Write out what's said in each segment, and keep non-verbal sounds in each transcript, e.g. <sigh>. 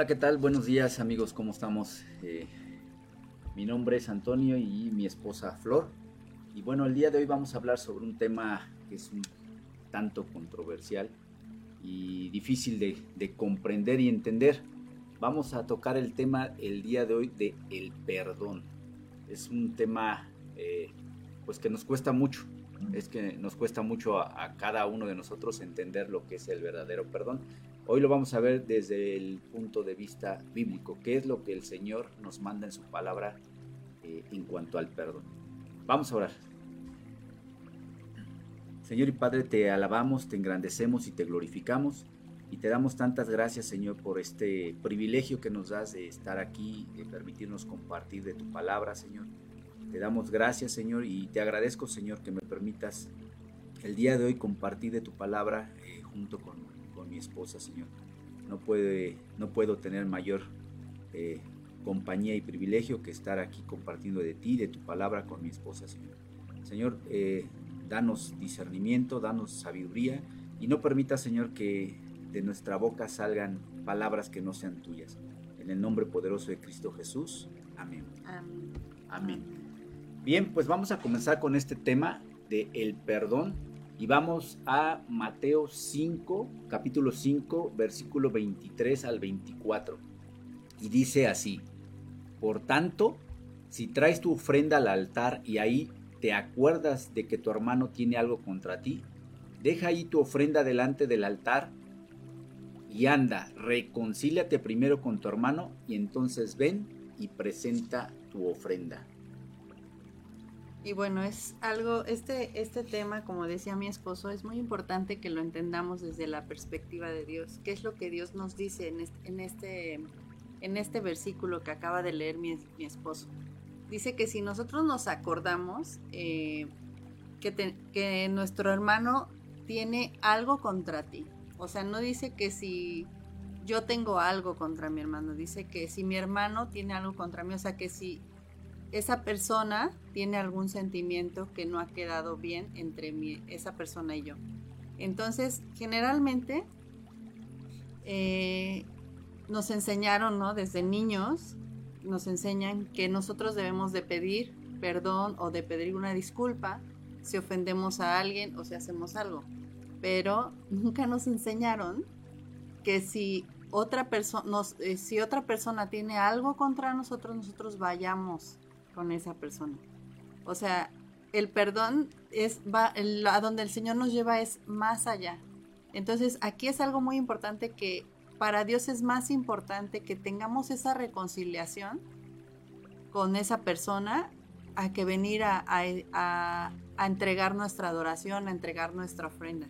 Hola, ¿qué tal? Buenos días amigos, ¿cómo estamos? Eh, mi nombre es Antonio y mi esposa Flor. Y bueno, el día de hoy vamos a hablar sobre un tema que es un tanto controversial y difícil de, comprender y entender. Vamos a tocar el tema el día de hoy de el perdón. Es un tema eh, pues que nos cuesta mucho. Es que nos cuesta mucho a cada uno de nosotros entender lo que es el verdadero perdón Hoy lo vamos a ver desde el punto de vista bíblico, qué es lo que el Señor nos manda en su palabra eh, en cuanto al perdón. Vamos a orar. Señor y Padre, te alabamos, te engrandecemos y te glorificamos y te damos tantas gracias, Señor, por este privilegio que nos das de estar aquí, de permitirnos compartir de tu palabra, Señor. Te damos gracias, Señor, y te agradezco, Señor, que me permitas el día de hoy compartir de tu palabra eh, junto con mi esposa, Señor. No, puede, no puedo tener mayor eh, compañía y privilegio que estar aquí compartiendo de ti, de tu palabra con mi esposa, Señor. Señor, eh, danos discernimiento, danos sabiduría y no permita, Señor, que de nuestra boca salgan palabras que no sean tuyas. En el nombre poderoso de Cristo Jesús. Amén. Amén. Amén. Bien, pues vamos a comenzar con este tema de el perdón y vamos a Mateo 5, capítulo 5, versículo 23 al 24. Y dice así, por tanto, si traes tu ofrenda al altar y ahí te acuerdas de que tu hermano tiene algo contra ti, deja ahí tu ofrenda delante del altar y anda, reconcíliate primero con tu hermano y entonces ven y presenta tu ofrenda. Y bueno, es algo, este, este tema, como decía mi esposo, es muy importante que lo entendamos desde la perspectiva de Dios. ¿Qué es lo que Dios nos dice en este, en este, versículo que acaba de leer mi, esposo? Dice que si nosotros nos acordamos eh, que, que nuestro hermano tiene algo contra ti, o sea, no dice que si yo tengo algo contra mi hermano, dice que si mi hermano tiene algo contra mí, o sea, que si esa persona tiene algún sentimiento que no ha quedado bien entre esa persona y yo. Entonces, generalmente eh, nos enseñaron, ¿no? Desde niños, nos enseñan que nosotros debemos de pedir perdón o de pedir una disculpa si ofendemos a alguien o si hacemos algo. Pero <laughs> nunca nos enseñaron que si otra persona, eh, si otra persona tiene algo contra nosotros, nosotros vayamos con esa persona. O sea, el perdón es va a donde el Señor nos lleva es más allá. Entonces, aquí es algo muy importante que para Dios es más importante que tengamos esa reconciliación con esa persona a que venir a, a, entregar nuestra adoración, a entregar nuestra ofrenda.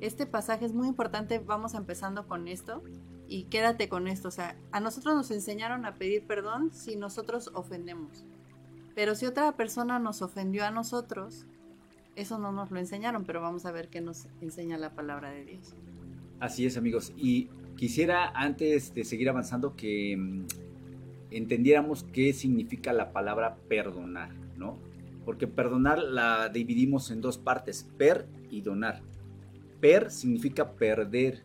Este pasaje es muy importante, vamos empezando con esto y quédate con esto. O sea, a nosotros nos enseñaron a pedir perdón si nosotros ofendemos. Pero si otra persona nos ofendió a nosotros, eso no nos lo enseñaron, pero vamos a ver qué nos enseña la palabra de Dios. Así es, amigos. Y quisiera, antes de seguir avanzando, que mm, entendiéramos qué significa la palabra perdonar, ¿no? Porque perdonar la dividimos en dos partes, per y donar. Per significa perder,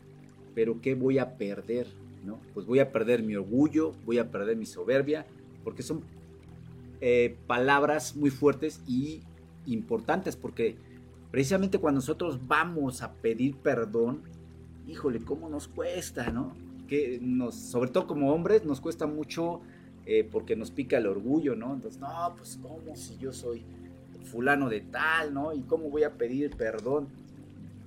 pero ¿qué voy a perder? ¿no? Pues voy a perder mi orgullo, voy a perder mi soberbia, porque son eh, palabras muy fuertes y importantes, porque precisamente cuando nosotros vamos a pedir perdón, híjole, ¿cómo nos cuesta, no? Que nos, sobre todo como hombres, nos cuesta mucho eh, porque nos pica el orgullo, ¿no? Entonces, no, pues, ¿cómo si yo soy fulano de tal, ¿no? ¿Y cómo voy a pedir perdón?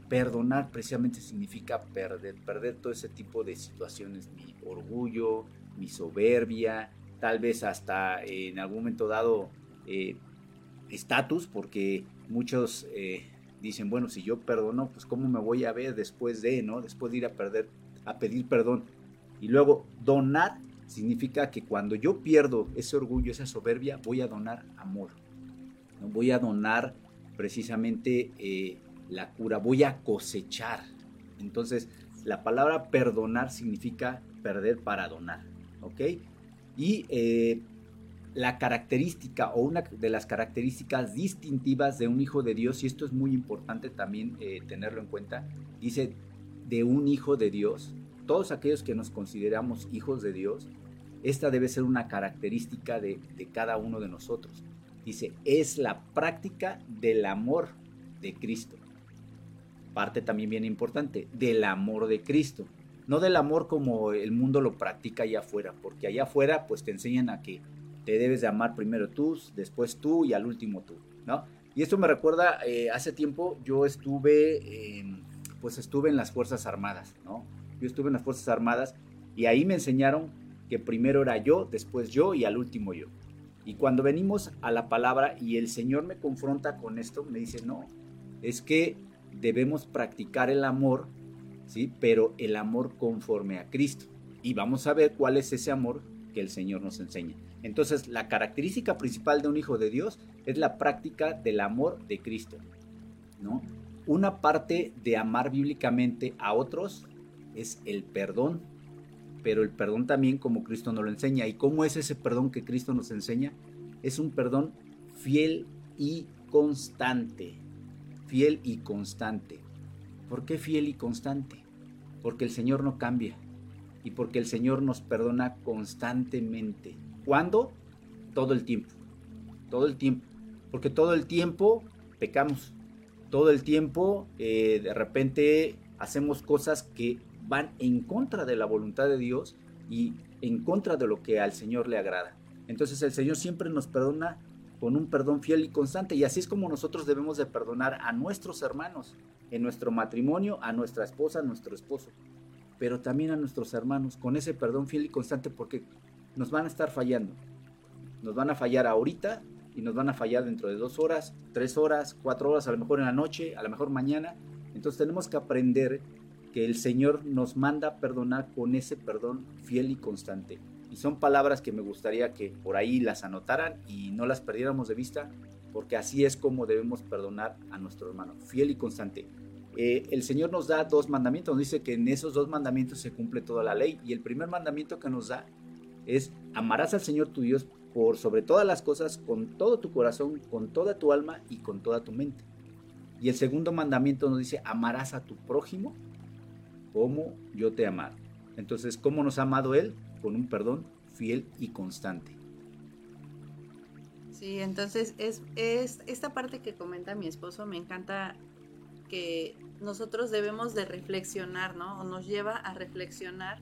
Perdonar precisamente significa perder, perder todo ese tipo de situaciones, mi orgullo, mi soberbia, tal vez hasta en algún momento dado eh, estatus, porque muchos eh, dicen, bueno, si yo perdono, pues cómo me voy a ver después de, ¿no? Después de ir a perder, a pedir perdón. Y luego, donar significa que cuando yo pierdo ese orgullo, esa soberbia, voy a donar amor. Voy a donar precisamente eh, la cura, voy a cosechar. Entonces, la palabra perdonar significa perder para donar, ¿ok? Y eh, la característica o una de las características distintivas de un hijo de Dios, y esto es muy importante también eh, tenerlo en cuenta, dice de un hijo de Dios, todos aquellos que nos consideramos hijos de Dios, esta debe ser una característica de, de cada uno de nosotros. Dice, es la práctica del amor de Cristo. Parte también bien importante, del amor de Cristo. No del amor como el mundo lo practica allá afuera, porque allá afuera pues te enseñan a que te debes de amar primero tú, después tú y al último tú, ¿no? Y esto me recuerda, eh, hace tiempo yo estuve, pues estuve en las Fuerzas Armadas, ¿no? Yo estuve en las Fuerzas Armadas y ahí me enseñaron que primero era yo, después yo y al último yo. Y cuando venimos a la palabra y el Señor me confronta con esto, me dice, no, es que debemos practicar el amor, ¿sí? Pero el amor conforme a Cristo. Y vamos a ver cuál es ese amor que el Señor nos enseña. Entonces, la característica principal de un hijo de Dios es la práctica del amor de Cristo. ¿no? Una parte de amar bíblicamente a otros es el perdón, pero el perdón también como Cristo nos lo enseña. ¿Y cómo es ese perdón que Cristo nos enseña? Es un perdón fiel y constante. Fiel y constante. ¿Por qué fiel y constante? Porque el Señor no cambia y porque el Señor nos perdona constantemente. ¿Cuándo? Todo el tiempo. Todo el tiempo. Porque todo el tiempo pecamos. Todo el tiempo eh, de repente hacemos cosas que van en contra de la voluntad de Dios y en contra de lo que al Señor le agrada. Entonces el Señor siempre nos perdona con un perdón fiel y constante y así es como nosotros debemos de perdonar a nuestros hermanos en nuestro matrimonio, a nuestra esposa, a nuestro esposo, pero también a nuestros hermanos con ese perdón fiel y constante porque nos van a estar fallando. Nos van a fallar ahorita y nos van a fallar dentro de dos horas, tres horas, cuatro horas, a lo mejor en la noche, a lo mejor mañana. Entonces tenemos que aprender que el Señor nos manda perdonar con ese perdón fiel y constante. Y son palabras que me gustaría que por ahí las anotaran y no las perdiéramos de vista, porque así es como debemos perdonar a nuestro hermano, fiel y constante. Eh, el Señor nos da dos mandamientos, nos dice que en esos dos mandamientos se cumple toda la ley. Y el primer mandamiento que nos da es amarás al Señor tu Dios por sobre todas las cosas, con todo tu corazón, con toda tu alma y con toda tu mente. Y el segundo mandamiento nos dice, amarás a tu prójimo como yo te he amado. Entonces, ¿cómo nos ha amado Él? Con un perdón fiel y constante. Sí, entonces es, es esta parte que comenta mi esposo, me encanta que nosotros debemos de reflexionar, ¿no? O nos lleva a reflexionar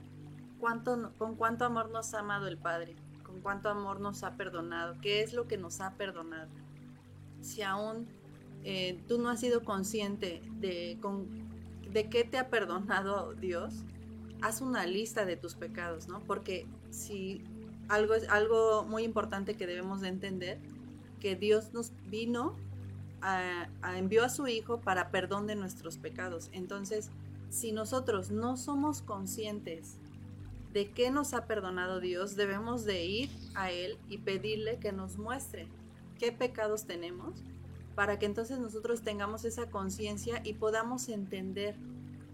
cuánto, con cuánto amor nos ha amado el Padre, con cuánto amor nos ha perdonado, qué es lo que nos ha perdonado. Si aún eh, tú no has sido consciente de, con, de qué te ha perdonado Dios, haz una lista de tus pecados, ¿no? Porque si algo es algo muy importante que debemos de entender, que Dios nos vino envió a su Hijo para perdón de nuestros pecados. Entonces, si nosotros no somos conscientes de qué nos ha perdonado Dios, debemos de ir a Él y pedirle que nos muestre qué pecados tenemos para que entonces nosotros tengamos esa conciencia y podamos entender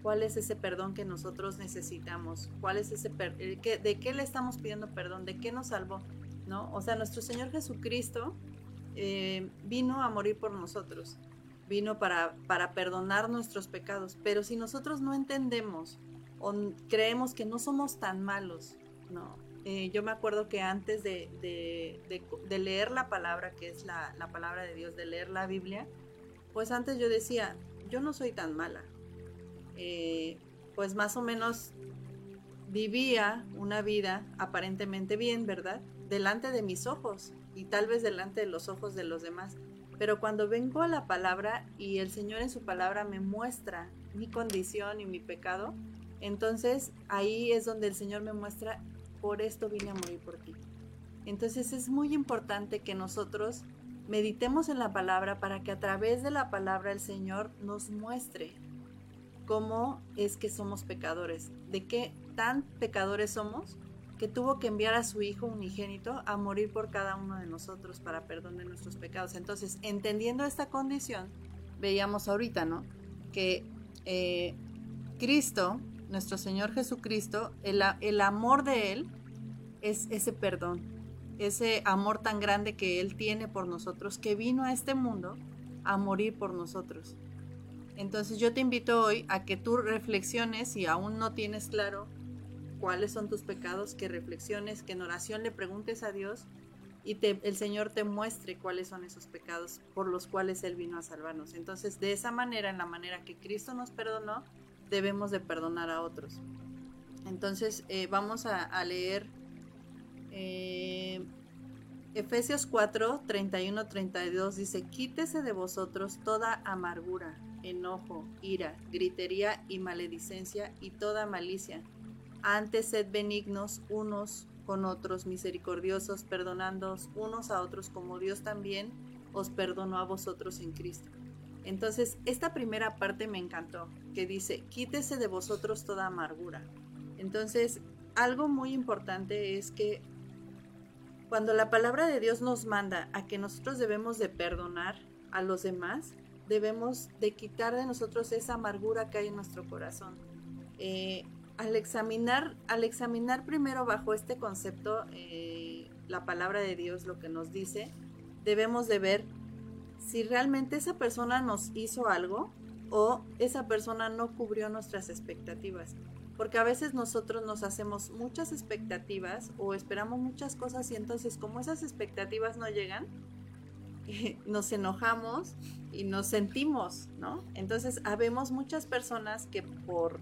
cuál es ese perdón que nosotros necesitamos, cuál es ese de qué le estamos pidiendo perdón, de qué nos salvó, ¿no? O sea, nuestro Señor Jesucristo eh, vino a morir por nosotros, vino para, para perdonar nuestros pecados, pero si nosotros no entendemos o creemos que no somos tan malos, no. Eh, yo me acuerdo que antes de, de, leer la palabra, que es la, la, palabra de Dios, de leer la Biblia, pues antes yo decía, yo no soy tan mala. Eh, pues más o menos vivía una vida aparentemente bien, ¿verdad? Delante de mis ojos y tal vez delante de los ojos de los demás. Pero cuando vengo a la palabra y el Señor en su palabra me muestra mi condición y mi pecado, entonces ahí es donde el Señor me muestra, por esto vine a morir por ti. Entonces es muy importante que nosotros meditemos en la palabra para que a través de la palabra el Señor nos muestre cómo es que somos pecadores, de qué tan pecadores somos que tuvo que enviar a su Hijo unigénito a morir por cada uno de nosotros para perdón de nuestros pecados. Entonces, entendiendo esta condición, veíamos ahorita, ¿no? Que eh, Cristo, nuestro Señor Jesucristo, el, el amor de Él es ese perdón, ese amor tan grande que Él tiene por nosotros, que vino a este mundo a morir por nosotros. Entonces yo te invito hoy a que tú reflexiones, si aún no tienes claro cuáles son tus pecados, que reflexiones, que en oración le preguntes a Dios y el Señor te muestre cuáles son esos pecados por los cuales Él vino a salvarnos. Entonces, de esa manera, en la manera que Cristo nos perdonó, debemos de perdonar a otros. Entonces, eh, vamos a, leer eh, Efesios 4, 31, 32, dice, quítese de vosotros toda amargura, enojo, ira, gritería y maledicencia y toda malicia antes sed benignos unos con otros, misericordiosos, perdonándoos unos a otros como Dios también os perdonó a vosotros en Cristo. Entonces, esta primera parte me encantó, que dice, quítese de vosotros toda amargura. Entonces, algo muy importante es que cuando la palabra de Dios nos manda a que nosotros debemos de perdonar a los demás, debemos de quitar de nosotros esa amargura que hay en nuestro corazón. Eh, al examinar, al examinar primero bajo este concepto eh, la palabra de Dios, lo que nos dice, debemos de ver si realmente esa persona nos hizo algo o esa persona no cubrió nuestras expectativas. Porque a veces nosotros nos hacemos muchas expectativas o esperamos muchas cosas y entonces como esas expectativas no llegan, <laughs> nos enojamos y nos sentimos, ¿no? Entonces, habemos muchas personas que por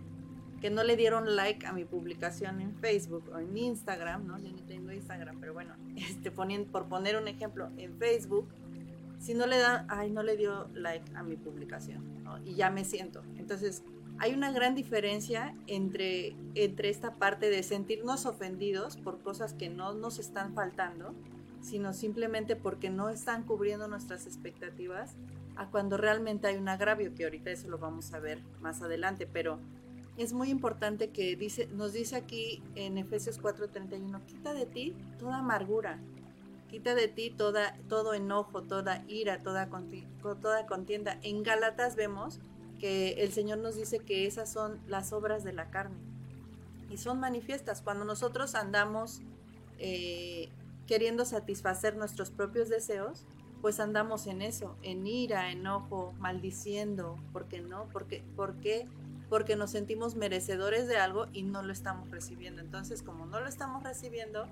que no le dieron like a mi publicación en Facebook o en Instagram, ¿no? Yo ni tengo Instagram, pero bueno, <laughs> este, por poner un ejemplo, en Facebook, si no le dan, ay, no le dio like a mi publicación, ¿no? Y ya me siento. Entonces, hay una gran diferencia entre, entre esta parte de sentirnos ofendidos por cosas que no nos están faltando, sino simplemente porque no están cubriendo nuestras expectativas, a cuando realmente hay un agravio, que ahorita eso lo vamos a ver más adelante, pero es muy importante que dice, nos dice aquí en Efesios 4:31, quita de ti toda amargura, quita de ti toda, todo enojo, toda ira, toda, toda contienda. En Gálatas vemos que el Señor nos dice que esas son las obras de la carne y son manifiestas. Cuando nosotros andamos eh, queriendo satisfacer nuestros propios deseos, pues andamos en eso, en ira, enojo, maldiciendo, ¿por qué no? Porque, ¿Por qué? Porque nos sentimos merecedores de algo y no lo estamos recibiendo. Entonces, como no lo estamos recibiendo,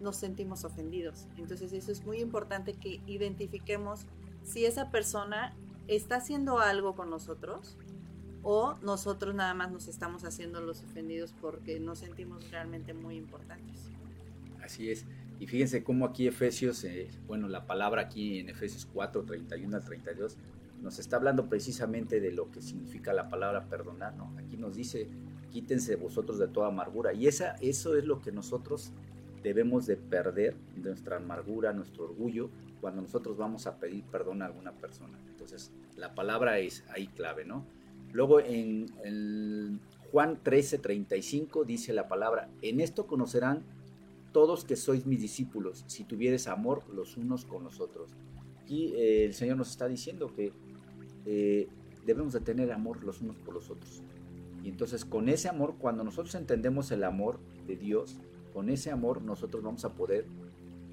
nos sentimos ofendidos. Entonces, eso es muy importante que identifiquemos si esa persona está haciendo algo con nosotros o nosotros nada más nos estamos haciendo los ofendidos porque nos sentimos realmente muy importantes. Así es. Y fíjense cómo aquí Efesios, eh, bueno, la palabra aquí en Efesios 4, 31 al 32, nos está hablando precisamente de lo que significa la palabra perdonar, ¿no? Aquí nos dice, quítense vosotros de toda amargura. Y esa, eso es lo que nosotros debemos de perder, nuestra amargura, nuestro orgullo, cuando nosotros vamos a pedir perdón a alguna persona. Entonces, la palabra es ahí clave, ¿no? Luego en, Juan 13, 35 dice la palabra, en esto conocerán todos que sois mis discípulos, si tuvieres amor los unos con los otros. Aquí eh, el Señor nos está diciendo que eh, debemos de tener amor los unos por los otros. Y entonces con ese amor, cuando nosotros entendemos el amor de Dios, con ese amor nosotros vamos a poder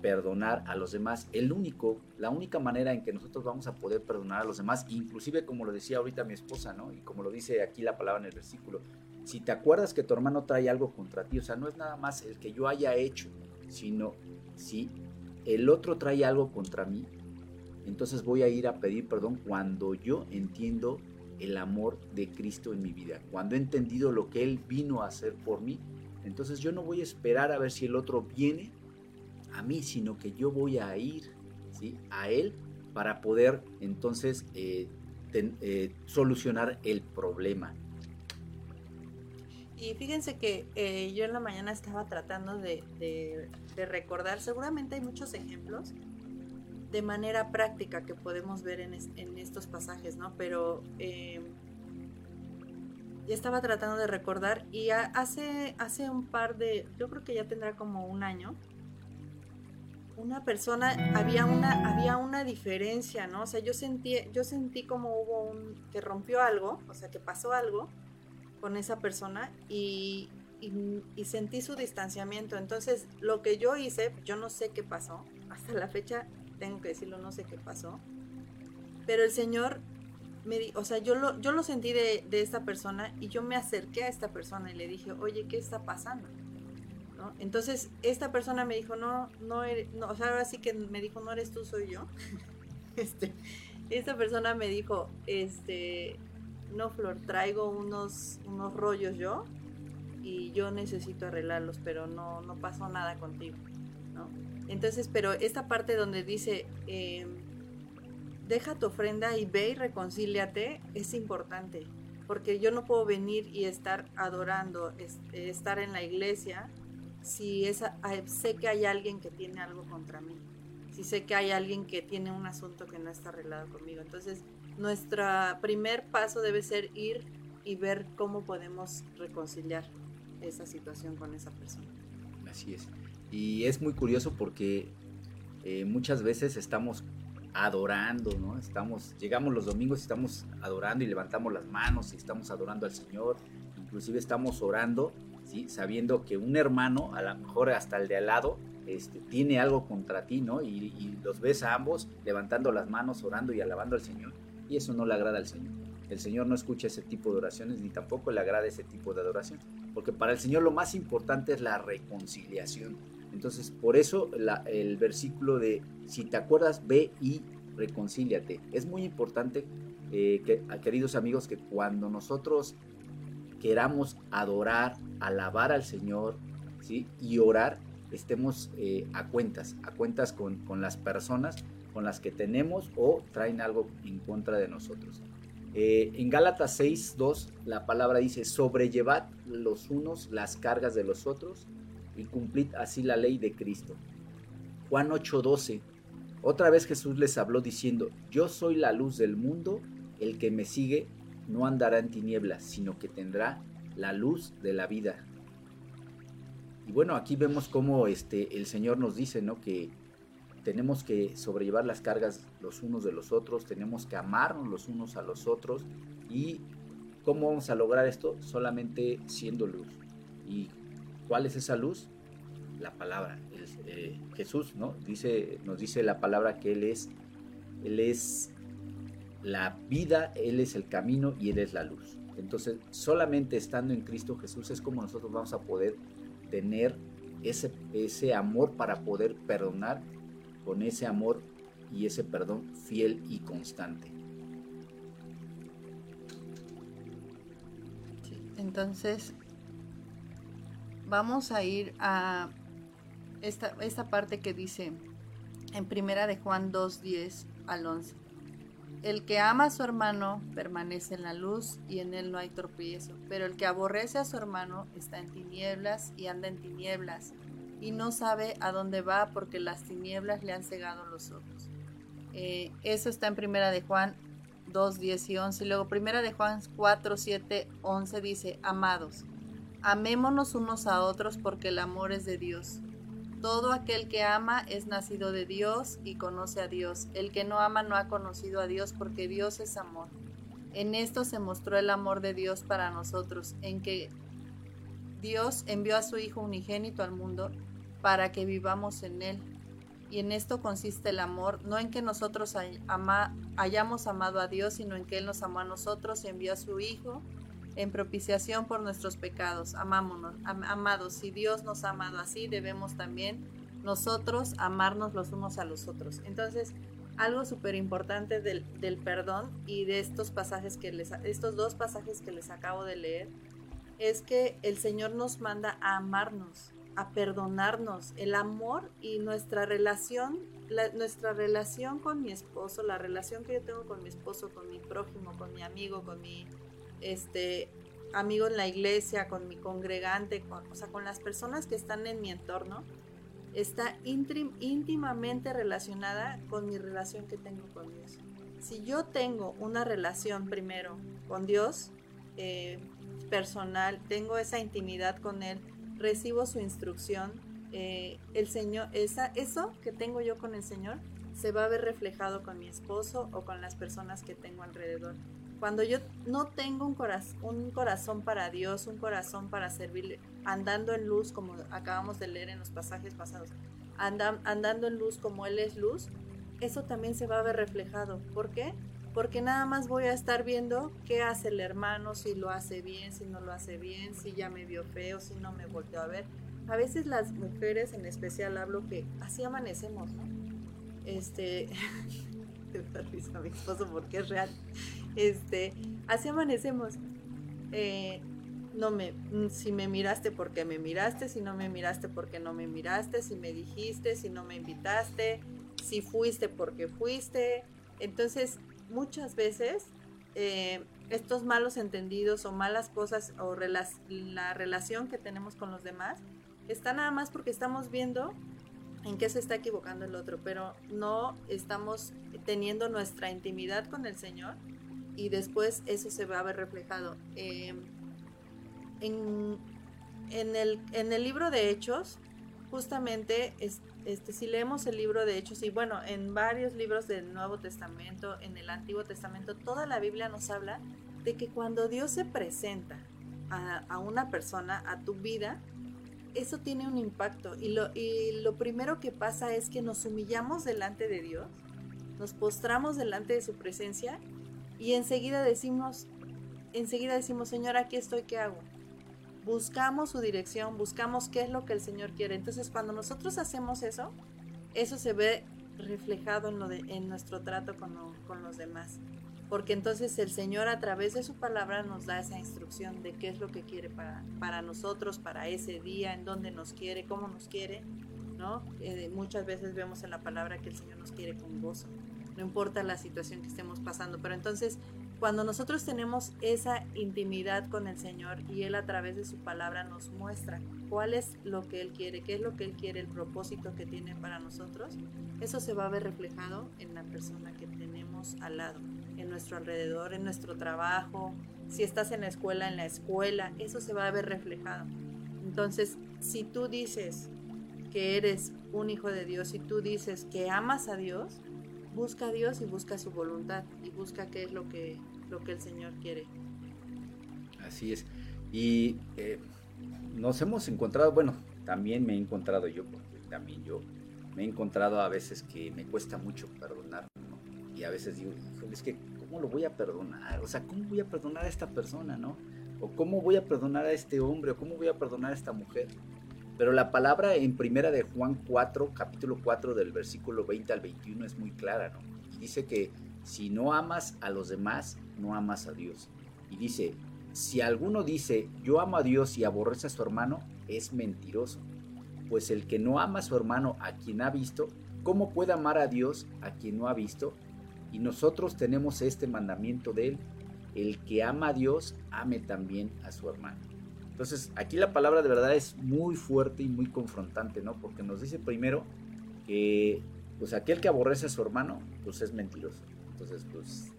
perdonar a los demás. El único, la única manera en que nosotros vamos a poder perdonar a los demás, inclusive como lo decía ahorita mi esposa, ¿no? Y como lo dice aquí la palabra en el versículo, si te acuerdas que tu hermano trae algo contra ti, o sea, no es nada más el que yo haya hecho, sino si el otro trae algo contra mí, entonces voy a ir a pedir perdón cuando yo entiendo el amor de Cristo en mi vida, cuando he entendido lo que Él vino a hacer por mí. Entonces yo no voy a esperar a ver si el otro viene a mí, sino que yo voy a ir ¿sí? a Él para poder entonces eh, eh, solucionar el problema. Y fíjense que eh, yo en la mañana estaba tratando de recordar, seguramente hay muchos ejemplos, de manera práctica que podemos ver en, estos pasajes, ¿no? Pero eh, estaba tratando de recordar y hace, hace un par de, yo creo que ya tendrá como un año, una persona, había una, había una diferencia, ¿no? O sea, yo sentí, yo sentí como hubo un, que rompió algo, o sea, que pasó algo con esa persona y, y, sentí su distanciamiento. Entonces, lo que yo hice, yo no sé qué pasó, hasta la fecha tengo que decirlo, no sé qué pasó, pero el Señor me di, o sea, yo lo, yo lo sentí de, de esta persona y yo me acerqué a esta persona y le dije, oye, ¿qué está pasando? Entonces, esta persona me dijo, no, no, eres, o sea, ahora sí que me dijo, no eres tú, soy yo. <laughs> este, esta persona me dijo, este, no, Flor, traigo unos, unos rollos yo y yo necesito arreglarlos, pero no, no pasó nada contigo, ¿no? Entonces, pero esta parte donde dice, em, deja tu ofrenda y ve y reconcíliate, es importante, porque yo no puedo venir y estar adorando, estar en la iglesia si esa, sé que hay alguien que tiene algo contra mí, si sé que hay alguien que tiene un asunto que no está arreglado conmigo. Entonces, nuestro primer paso debe ser ir y ver cómo podemos reconciliar esa situación con esa persona. Así es. Y es muy curioso porque eh, muchas veces estamos adorando, ¿no? Estamos, llegamos los domingos y estamos adorando y levantamos las manos y estamos adorando al Señor, inclusive estamos orando sabiendo que un hermano, a lo mejor hasta el de al lado, este, tiene algo contra ti, ¿no? Y, los ves a ambos levantando las manos, orando y alabando al Señor. Y eso no le agrada al Señor. El Señor no escucha ese tipo de oraciones ni tampoco le agrada ese tipo de adoración. Porque para el Señor lo más importante es la reconciliación. Entonces, por eso el versículo de, si te acuerdas, ve y reconcíliate. Es muy importante, eh, que, queridos amigos, que cuando nosotros queramos adorar, alabar al Señor ¿sí? y orar, estemos eh, a cuentas, a cuentas con, con, las personas con las que tenemos o traen algo en contra de nosotros. Eh, en Gálatas 6, 2, la palabra dice, sobrellevad los unos las cargas de los otros y cumplid así la ley de Cristo. Juan 8, 12, otra vez Jesús les habló diciendo, yo soy la luz del mundo, el que me sigue no andará en tinieblas, sino que tendrá la luz de la vida. Y bueno, aquí vemos cómo este, el Señor nos dice, ¿no? Que tenemos que sobrellevar las cargas los unos de los otros, tenemos que amarnos los unos a los otros. ¿Y cómo vamos a lograr esto? Solamente siendo luz. ¿Y cuál es esa luz? La palabra. Eh, Jesús, ¿no? Dice, nos dice la palabra que Él es, Él es la vida, Él es el camino y Él es la luz. Entonces, solamente estando en Cristo Jesús es como nosotros vamos a poder tener ese, ese amor para poder perdonar con ese amor y ese perdón fiel y constante. entonces, vamos a ir a esta, esta parte que dice en primera de Juan 2, 10 al 11. El que ama a su hermano permanece en la luz y en él no hay tropiezo, pero el que aborrece a su hermano está en tinieblas y anda en tinieblas y no sabe a dónde va porque las tinieblas le han cegado los ojos. Eh, eso está en primera de Juan 2, 10 y 11. Y luego primera de Juan 4, 7, 11 dice, amados, amémonos unos a otros porque el amor es de Dios. Todo aquel que ama es nacido de Dios y conoce a Dios. El que no ama no ha conocido a Dios porque Dios es amor. En esto se mostró el amor de Dios para nosotros, en que Dios envió a su Hijo unigénito al mundo para que vivamos en Él. Y en esto consiste el amor, no en que nosotros hayamos amado a Dios, sino en que Él nos amó a nosotros y envió a su Hijo en propiciación por nuestros pecados. Amámonos, amados, si Dios nos ha amado así, debemos también nosotros amarnos los unos a los otros. Entonces, algo súper importante del, del, perdón y de estos pasajes que les, estos dos pasajes que les acabo de leer, es que el Señor nos manda a amarnos, a perdonarnos. El amor y nuestra relación, nuestra relación con mi esposo, la relación que yo tengo con mi esposo, con mi prójimo, con mi amigo, con mi este, amigo en la iglesia, con mi congregante, con, o sea, con las personas que están en mi entorno, está íntimamente relacionada con mi relación que tengo con Dios. Si yo tengo una relación primero con Dios, eh, personal, tengo esa intimidad con Él, recibo su instrucción, eh, el Señor, esa, eso que tengo yo con el Señor se va a ver reflejado con mi esposo o con las personas que tengo alrededor. Cuando yo no tengo un, corazón, un corazón para Dios, un corazón para servirle, andando en luz, como acabamos de leer en los pasajes pasados, andando en luz como Él es luz, eso también se va a ver reflejado. ¿Por qué? Porque nada más voy a estar viendo qué hace el hermano, si lo hace bien, si no lo hace bien, si ya me vio feo, si no me volteó a ver. A veces las mujeres en especial hablo que así amanecemos, ¿no? Este, <laughs> <laughs> de a mi esposo porque es real. Este, así amanecemos. Eh, no me, si me miraste porque me miraste, si no me miraste porque no me miraste, si me dijiste, si no me invitaste, si fuiste porque fuiste. Entonces, muchas veces eh, estos malos entendidos o malas cosas o la relación que tenemos con los demás está nada más porque estamos viendo en qué se está equivocando el otro, pero no estamos teniendo nuestra intimidad con el Señor y después eso se va a ver reflejado. Eh, en, el, en el libro de Hechos, justamente, este, si leemos el libro de Hechos, y bueno, en varios libros del Nuevo Testamento, en el Antiguo Testamento, toda la Biblia nos habla de que cuando Dios se presenta a, a una persona, a tu vida, eso tiene un impacto. Y lo, y lo primero que pasa es que nos humillamos delante de Dios, nos postramos delante de su presencia y enseguida decimos, enseguida decimos, Señor, aquí estoy, ¿qué hago? Buscamos su dirección, buscamos qué es lo que el Señor quiere. Entonces, cuando nosotros hacemos eso, eso se ve reflejado en, lo de, en nuestro trato con, con los demás porque entonces el Señor a través de su palabra nos da esa instrucción de qué es lo que quiere para, para nosotros, para ese día, en dónde nos quiere, cómo nos quiere, ¿no? Eh, muchas veces vemos en la palabra que el Señor nos quiere con gozo, no importa la situación que estemos pasando, pero entonces cuando nosotros tenemos esa intimidad con el Señor y Él a través de su palabra nos muestra cuál es lo que Él quiere, qué es lo que Él quiere, el propósito que tiene para nosotros, eso se va a ver reflejado en la persona que tenemos al lado, en nuestro alrededor, en nuestro trabajo, si estás en la escuela, en la escuela, eso se va a ver reflejado. Entonces, si tú dices que eres un hijo de Dios, si tú dices que amas a Dios, busca a Dios y busca su voluntad y busca qué es lo que, lo que el Señor quiere. Así es. Y eh, nos hemos encontrado, bueno, también me he encontrado yo, porque también yo me he encontrado a veces que me cuesta mucho perdonar, Y a veces digo, es que, ¿cómo lo voy a perdonar? O sea, ¿cómo voy a perdonar a esta persona, no? O ¿cómo voy a perdonar a este hombre? O ¿cómo voy a perdonar a esta mujer? Pero la palabra en primera de Juan 4, capítulo 4 del versículo 20 al 21 es muy clara, ¿no? Y dice que si no amas a los demás, no amas a Dios. Y dice, si alguno dice, yo amo a Dios y aborrece a su hermano, es mentiroso. Pues el que no ama a su hermano a quien ha visto, ¿cómo puede amar a Dios a quien no ha visto? Y nosotros tenemos este mandamiento de él, el que ama a Dios, ame también a su hermano. Entonces, aquí la palabra de verdad es muy fuerte y muy confrontante, ¿no? Porque nos dice primero que, pues aquel que aborrece a su hermano, pues es mentiroso. Entonces, pues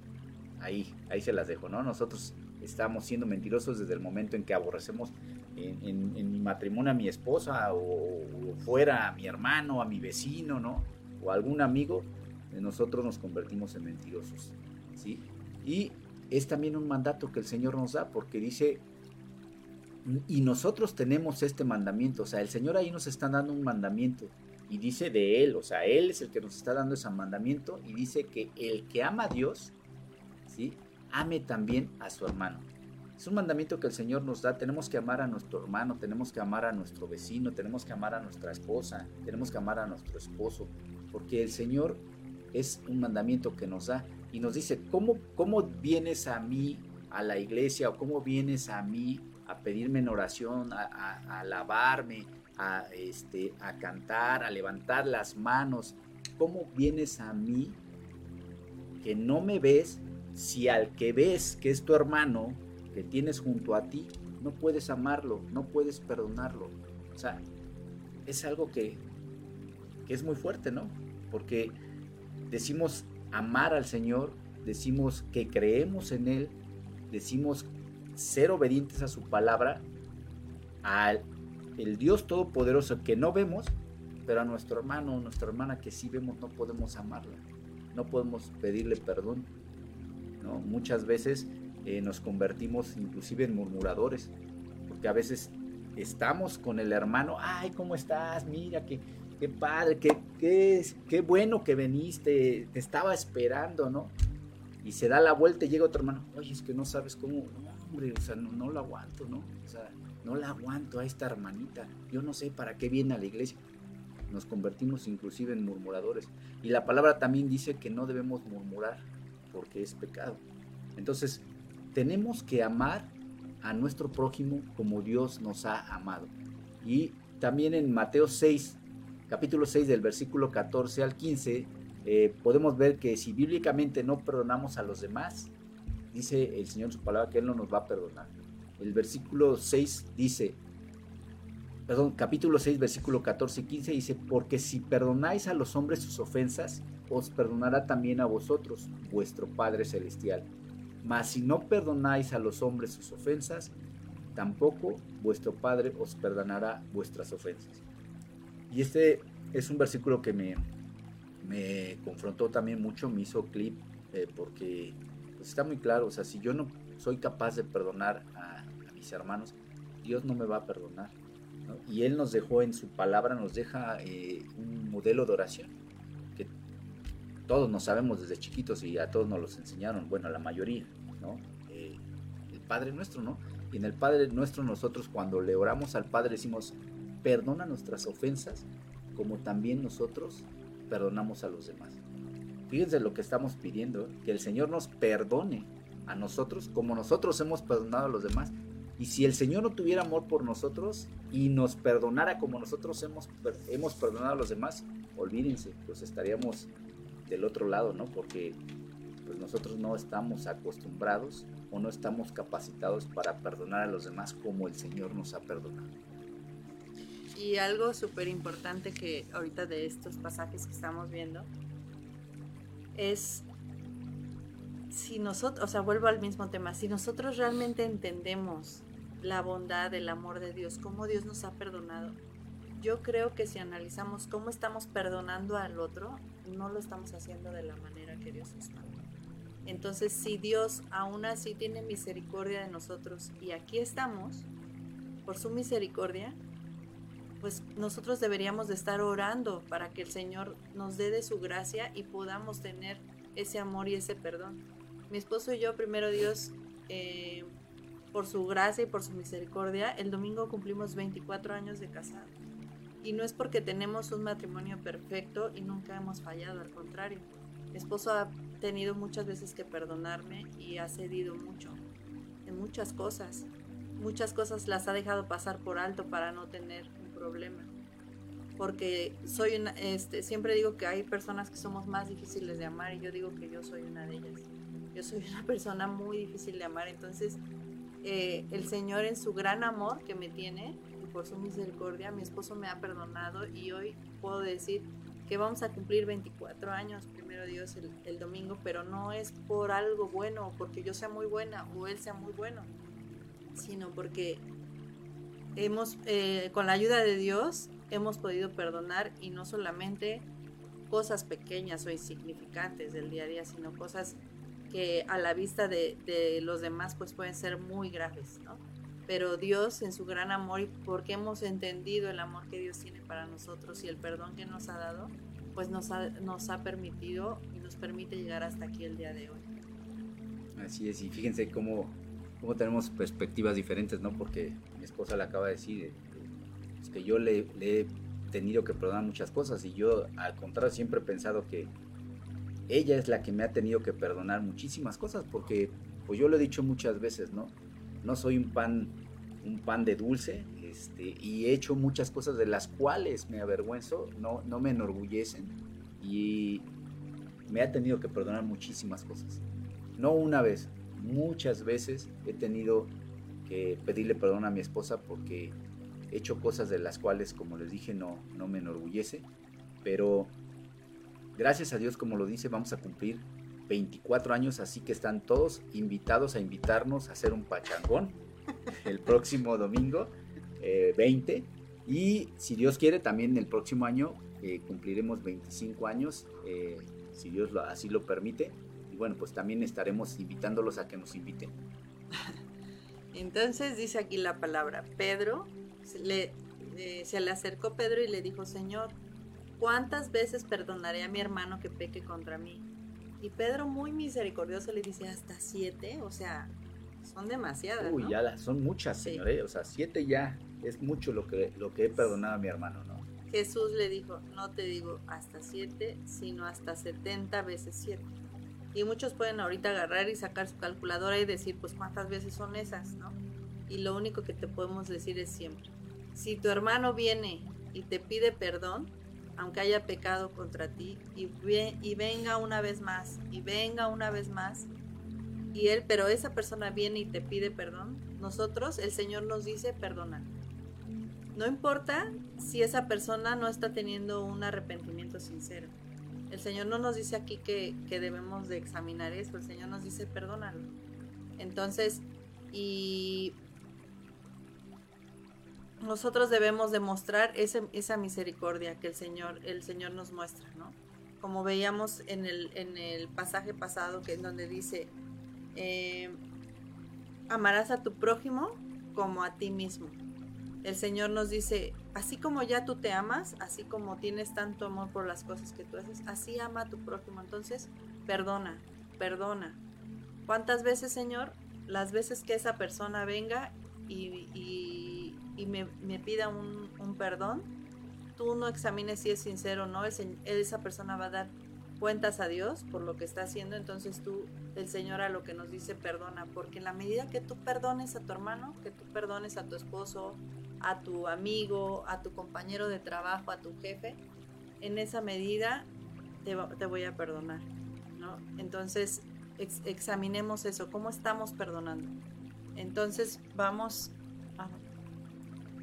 ahí, ahí se las dejo, ¿no? Nosotros estamos siendo mentirosos desde el momento en que aborrecemos en, mi matrimonio a mi esposa o, fuera a mi hermano, a mi vecino, ¿no? O a algún amigo, nosotros nos convertimos en mentirosos, ¿sí? Y es también un mandato que el Señor nos da porque dice y nosotros tenemos este mandamiento, o sea, el Señor ahí nos está dando un mandamiento y dice de Él, o sea, Él es el que nos está dando ese mandamiento y dice que el que ama a Dios, ¿sí? Ame también a su hermano. Es un mandamiento que el Señor nos da, tenemos que amar a nuestro hermano, tenemos que amar a nuestro vecino, tenemos que amar a nuestra esposa, tenemos que amar a nuestro esposo, porque el Señor es un mandamiento que nos da y nos dice, ¿cómo, cómo vienes a mí a la iglesia o cómo vienes a mí a pedirme en oración, a, alabarme, a, este, a cantar, a levantar las manos. ¿Cómo vienes a mí que no me ves si al que ves que es tu hermano, que tienes junto a ti, no puedes amarlo, no puedes perdonarlo? O sea, es algo que que es muy fuerte, ¿no? Porque decimos amar al Señor, decimos que creemos en Él, decimos ser obedientes a su palabra, al el Dios Todopoderoso que no vemos, pero a nuestro hermano o nuestra hermana que sí vemos no podemos amarla, no podemos pedirle perdón. ¿no? Muchas veces eh, nos convertimos inclusive en murmuradores, porque a veces estamos con el hermano, ay, ¿cómo estás? Mira, qué, qué padre, qué, qué, qué bueno que veniste, te estaba esperando, ¿no? Y se da la vuelta y llega otro hermano, oye, es que no sabes cómo, hombre, o sea, no, no lo aguanto, ¿no? O sea, no la aguanto a esta hermanita, yo no sé para qué viene a la iglesia. Nos convertimos inclusive en murmuradores. Y la palabra también dice que no debemos murmurar porque es pecado. Entonces, tenemos que amar a nuestro prójimo como Dios nos ha amado. Y también en Mateo 6, capítulo 6 del versículo 14 al 15, eh, podemos ver que si bíblicamente no perdonamos a los demás, dice el Señor en su palabra que Él no nos va a perdonar. El versículo 6 dice, perdón, capítulo 6, versículo 14 y 15 dice, porque si perdonáis a los hombres sus ofensas, os perdonará también a vosotros vuestro Padre Celestial. Mas si no perdonáis a los hombres sus ofensas, tampoco vuestro Padre os perdonará vuestras ofensas. Y este es un versículo que me, me confrontó también mucho, me hizo clip, eh, porque pues, está muy claro, o sea, si yo no soy capaz de perdonar a, mis hermanos, Dios no me va a perdonar. Y Él nos dejó en su palabra, nos deja eh, un modelo de oración, que todos nos sabemos desde chiquitos y a todos nos los enseñaron, bueno, la mayoría, ¿no? Eh, el Padre nuestro, ¿no? Y en el Padre nuestro nosotros cuando le oramos al Padre decimos, perdona nuestras ofensas, como también nosotros perdonamos a los demás. Fíjense lo que estamos pidiendo, que el Señor nos perdone a nosotros como nosotros hemos perdonado a los demás. Y si el Señor no tuviera amor por nosotros y nos perdonara como nosotros hemos, hemos perdonado a los demás, olvídense, pues estaríamos del otro lado, ¿no? Porque pues nosotros no estamos acostumbrados o no estamos capacitados para perdonar a los demás como el Señor nos ha perdonado. Y algo súper importante que ahorita de estos pasajes que estamos viendo es si nosotros, o sea, vuelvo al mismo tema, si nosotros realmente entendemos la bondad, el amor de Dios, cómo Dios nos ha perdonado, yo creo que si analizamos cómo estamos perdonando al otro, no lo estamos haciendo de la manera que Dios nos manda. Entonces, si Dios aún así tiene misericordia de nosotros y aquí estamos, por su misericordia, pues nosotros deberíamos de estar orando para que el Señor nos dé de su gracia y podamos tener ese amor y ese perdón mi esposo y yo, primero Dios, eh, por su gracia y por su misericordia, el domingo cumplimos 24 años de casado. Y no es porque tenemos un matrimonio perfecto y nunca hemos fallado, al contrario. Mi esposo ha tenido muchas veces que perdonarme y ha cedido mucho en muchas cosas. Muchas cosas las ha dejado pasar por alto para no tener problema. Porque soy una, este, siempre digo que hay personas que somos más difíciles de amar y yo digo que yo soy una de ellas yo soy una <laughs> persona muy difícil de amar, entonces eh, el Señor en su gran amor que me tiene y por su misericordia, mi esposo me ha perdonado y hoy puedo decir que vamos a cumplir 24 años, primero Dios, el, domingo, pero no es por algo bueno, porque yo sea muy buena o él sea muy bueno, sino porque hemos, eh, con la ayuda de Dios, hemos podido perdonar y no solamente cosas pequeñas o insignificantes del día a día, sino cosas que a la vista de, los demás pues pueden ser muy graves, ¿no? Pero Dios en su gran amor y porque hemos entendido el amor que Dios tiene para nosotros y el perdón que nos ha dado, pues nos ha, nos ha permitido y nos permite llegar hasta aquí el día de hoy. Así es, y fíjense cómo, cómo tenemos perspectivas diferentes, ¿no? Porque mi esposa le acaba de decir que yo le, le he tenido que perdonar muchas cosas y yo al contrario siempre he pensado que ella es la que me ha tenido que perdonar muchísimas cosas porque pues yo lo he dicho muchas veces, ¿no? No soy un pan un pan de dulce, este, y he hecho muchas cosas de las cuales me avergüenzo, no, no me enorgullecen y me ha tenido que perdonar muchísimas cosas. No una vez, muchas veces he tenido pedirle perdón a mi esposa porque he hecho cosas de las cuales, como les dije, no, no me enorgullece Pero gracias a Dios, como lo dice, vamos a cumplir 24 años, así que están todos invitados a invitarnos a hacer un pachangón el próximo domingo 20. Eh, y si Dios quiere, también el próximo año eh, cumpliremos 25 años, eh, si Dios así lo permite. Y bueno, pues también estaremos invitándolos a que nos inviten. <laughs> Entonces dice aquí la palabra, Pedro, le, se le acercó Pedro y le dijo, Señor, ¿cuántas veces perdonaré a mi hermano que peque contra mí? Y Pedro muy misericordioso le dice, hasta siete, o sea, son demasiadas. Uy, ya son muchas, señor, ¿eh? o sea, siete ya es mucho lo que, lo que he perdonado a mi hermano, ¿no? Jesús le dijo, no te digo hasta siete, sino hasta setenta veces siete. Y muchos pueden ahorita agarrar y sacar su calculadora y decir, pues cuántas veces son esas, ¿no? Y lo único que te podemos decir es siempre, si tu hermano viene y te pide perdón, aunque haya pecado contra ti, y, venga una vez más, y venga una vez más, y él, pero esa persona viene y te pide perdón, nosotros, el Señor nos dice, perdona. No importa si esa persona no está teniendo un arrepentimiento sincero. El Señor no nos dice aquí que, debemos de examinar eso, el Señor nos dice perdónalo. Entonces, y nosotros debemos demostrar esa misericordia que el Señor, el Señor nos muestra, ¿no? Como veíamos en el, en el pasaje pasado, que es donde dice, eh, amarás a tu prójimo como a ti mismo. El Señor nos dice, así como ya tú te amas, así como tienes tanto amor por las cosas que tú haces, así ama a tu prójimo. Entonces, perdona, perdona. ¿Cuántas veces, Señor? Las veces que esa persona venga y, me, pida un, perdón, tú no examines si es sincero o no, esa persona va a dar cuentas a Dios por lo que está haciendo, entonces tú, el Señor a lo que nos dice, perdona, porque en la medida que tú perdones a tu hermano, que tú perdones a tu esposo, a tu amigo, a tu compañero de trabajo, a tu jefe, en esa medida te, voy a perdonar, ¿no? Entonces, examinemos eso, ¿cómo estamos perdonando? Entonces, vamos a...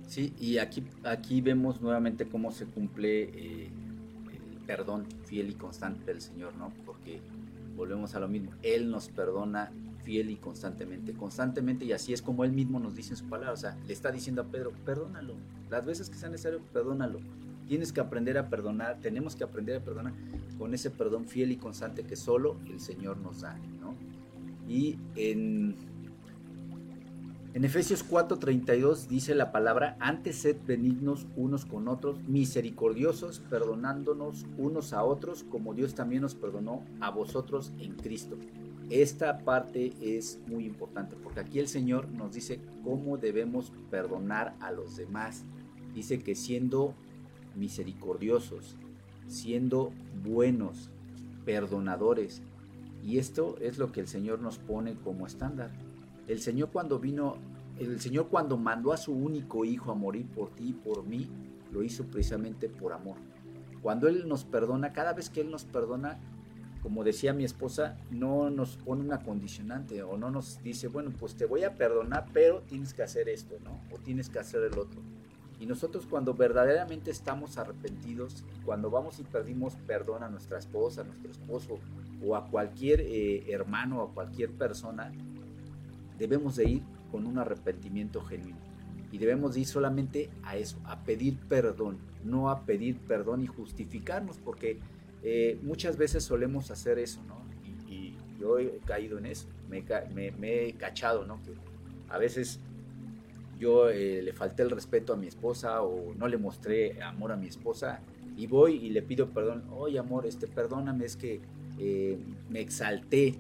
Sí, y aquí, aquí vemos nuevamente cómo se cumple eh, el perdón fiel y constante del Señor, ¿no? Porque volvemos a lo mismo, Él nos perdona fiel y constantemente, constantemente, y así es como él mismo nos dice en su palabra, o sea, le está diciendo a Pedro, perdónalo, las veces que sea necesario, perdónalo. Tienes que aprender a perdonar, tenemos que aprender a perdonar con ese perdón fiel y constante que solo el Señor nos da, ¿no? Y en, en Efesios 4:32 dice la palabra, antes sed benignos unos con otros, misericordiosos, perdonándonos unos a otros, como Dios también nos perdonó a vosotros en Cristo. Esta parte es muy importante porque aquí el Señor nos dice cómo debemos perdonar a los demás. Dice que siendo misericordiosos, siendo buenos, perdonadores. Y esto es lo que el Señor nos pone como estándar. El Señor cuando vino, el Señor cuando mandó a su único hijo a morir por ti y por mí, lo hizo precisamente por amor. Cuando Él nos perdona, cada vez que Él nos perdona, como decía mi esposa, no nos pone una condicionante o no nos dice, bueno, pues te voy a perdonar, pero tienes que hacer esto, ¿no? O tienes que hacer el otro. Y nosotros cuando verdaderamente estamos arrepentidos, cuando vamos y pedimos perdón a nuestra esposa, a nuestro esposo o a cualquier eh, hermano o a cualquier persona, debemos de ir con un arrepentimiento genuino. Y debemos ir solamente a eso, a pedir perdón, no a pedir perdón y justificarnos, porque eh, muchas veces solemos hacer eso, ¿no? Y, yo he caído en eso, me, he cachado, ¿no? A veces yo eh, le falté el respeto a mi esposa o no le mostré amor a mi esposa y voy y le pido perdón, oye amor, este, perdóname, es que eh, me exalté,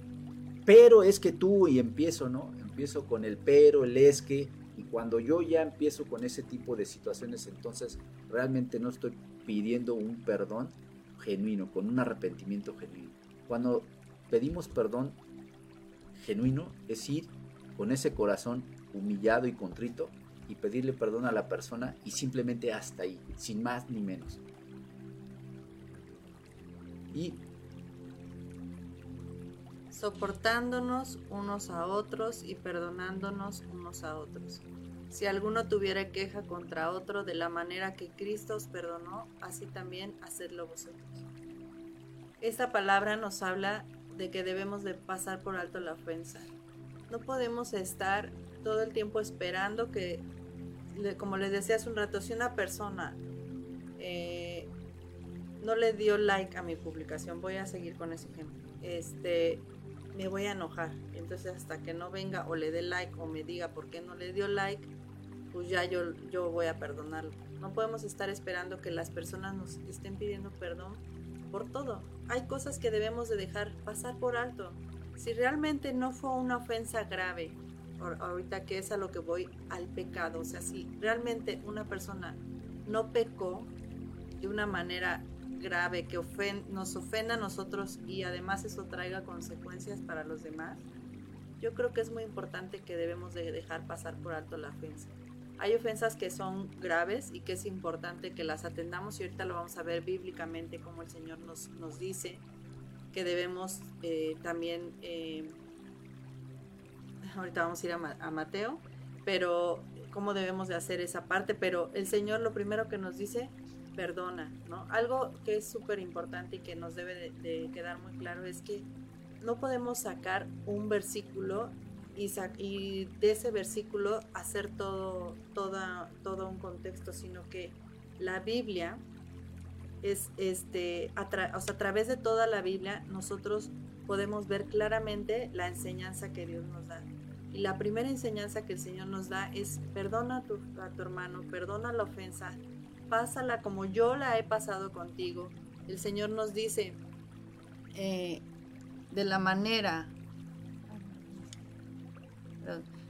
pero es que tú y empiezo, ¿no? Empiezo con el pero, el es que, y cuando yo ya empiezo con ese tipo de situaciones, entonces realmente no estoy pidiendo un perdón, genuino, con un arrepentimiento genuino. Cuando pedimos perdón genuino, es ir con ese corazón humillado y contrito y pedirle perdón a la persona y simplemente hasta ahí, sin más ni menos. Y soportándonos unos a otros y perdonándonos unos a otros. Si alguno tuviera queja contra otro de la manera que Cristo os perdonó, así también hacedlo vosotros. Esta palabra nos habla de que debemos de pasar por alto la ofensa. No podemos estar todo el tiempo esperando que, como les decía hace un rato, si una persona eh, no le dio like a mi publicación, voy a seguir con ese ejemplo, este, me voy a enojar. Entonces hasta que no venga o le dé like o me diga por qué no le dio like, pues ya yo, yo voy a perdonarlo. No podemos estar esperando que las personas nos estén pidiendo perdón por todo. Hay cosas que debemos de dejar pasar por alto. Si realmente no fue una ofensa grave, ahorita que es a lo que voy al pecado, o sea, si realmente una persona no pecó de una manera grave que nos ofenda a nosotros y además eso traiga consecuencias para los demás, yo creo que es muy importante que debemos de dejar pasar por alto la ofensa. Hay ofensas que son graves y que es importante que las atendamos y ahorita lo vamos a ver bíblicamente como el Señor nos, nos dice que debemos eh, también, eh, ahorita vamos a ir a, Mateo, pero cómo debemos de hacer esa parte, pero el Señor lo primero que nos dice, perdona, ¿no? Algo que es súper importante y que nos debe de, quedar muy claro es que no podemos sacar un versículo y, de ese versículo hacer todo, toda, todo un contexto, sino que la Biblia es, este, a, través de toda la Biblia nosotros podemos ver claramente la enseñanza que Dios nos da. Y la primera enseñanza que el Señor nos da es perdona a tu, a tu hermano, perdona la ofensa, pásala como yo la he pasado contigo. El Señor nos dice, eh, de la manera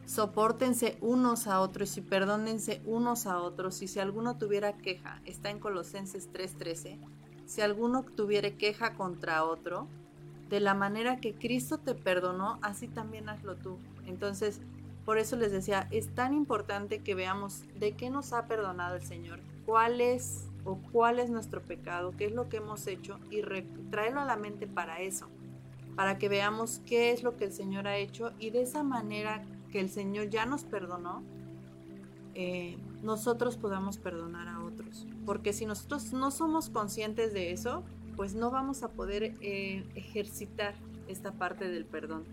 Sopórtense unos a otros y perdónense unos a otros. Y si alguno tuviera queja, está en Colosenses 3:13, si alguno tuviera queja contra otro, de la manera que Cristo te perdonó, así también hazlo tú. Entonces, por eso les decía, es tan importante que veamos de qué nos ha perdonado el Señor, cuál es o cuál es nuestro pecado, qué es lo que hemos hecho y traerlo a la mente para eso para que veamos qué es lo que el Señor ha hecho y de esa manera que el Señor ya nos perdonó, eh, nosotros podamos perdonar a otros. Porque si nosotros no somos conscientes de eso, pues no vamos a poder eh, ejercitar esta parte del perdón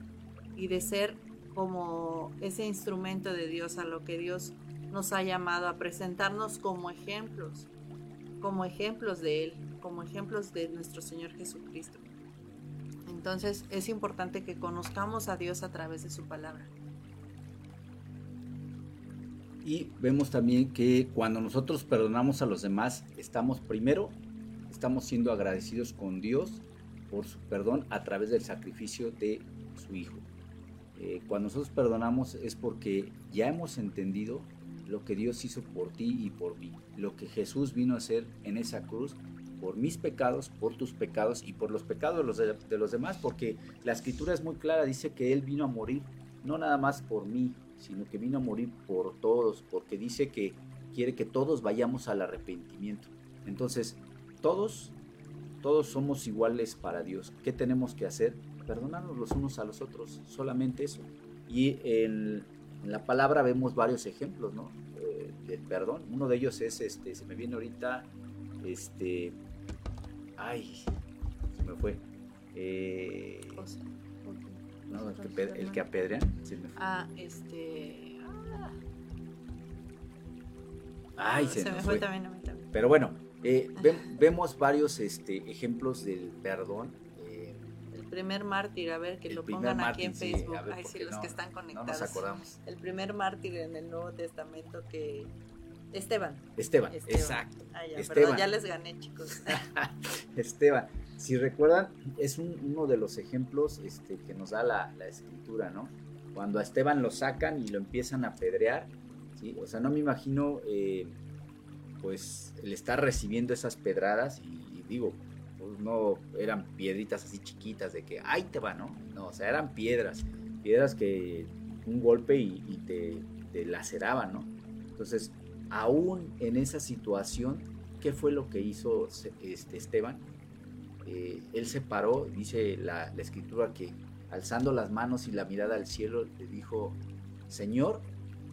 y de ser como ese instrumento de Dios a lo que Dios nos ha llamado a presentarnos como ejemplos, como ejemplos de Él, como ejemplos de nuestro Señor Jesucristo. Entonces es importante que conozcamos a Dios a través de su palabra. Y vemos también que cuando nosotros perdonamos a los demás, estamos primero, estamos siendo agradecidos con Dios por su perdón a través del sacrificio de su Hijo. Eh, cuando nosotros perdonamos es porque ya hemos entendido lo que Dios hizo por ti y por mí, lo que Jesús vino a hacer en esa cruz por mis pecados, por tus pecados y por los pecados de los, de, los demás, porque la escritura es muy clara, dice que Él vino a morir no nada más por mí, sino que vino a morir por todos, porque dice que quiere que todos vayamos al arrepentimiento. Entonces, todos, todos somos iguales para Dios. ¿Qué tenemos que hacer? Perdonarnos los unos a los otros, solamente eso. Y en, la palabra vemos varios ejemplos, ¿no? Eh, del perdón. Uno de ellos es, este, se me viene ahorita, este, Ay, se me fue. Eh, no, el que, el que apedrean. Se me fue. Ah, este. Ah. Ay, se, me fue, también, también. Pero bueno, eh, vemos varios este, ejemplos del perdón. Eh, el primer mártir, a ver, que lo pongan aquí en Facebook. Ay, sí, los que están conectados. No nos acordamos. El primer mártir en el Nuevo Testamento que Esteban. Esteban, exacto. Ah, ya, Esteban. ya les gané, chicos. <laughs> Esteban, si recuerdan, es uno de los ejemplos este, que nos da la, escritura, ¿no? Cuando a Esteban lo sacan y lo empiezan a apedrear, ¿sí? O sea, no me imagino, eh, pues, el estar recibiendo esas pedradas y, digo, pues no eran piedritas así chiquitas de que, ahí te va, ¿no? No, o sea, eran piedras, piedras que un golpe y, te, te laceraban, ¿no? Entonces, aún en esa situación, ¿qué fue lo que hizo este Esteban? Eh, él se paró, dice la, escritura que alzando las manos y la mirada al cielo, le dijo, Señor,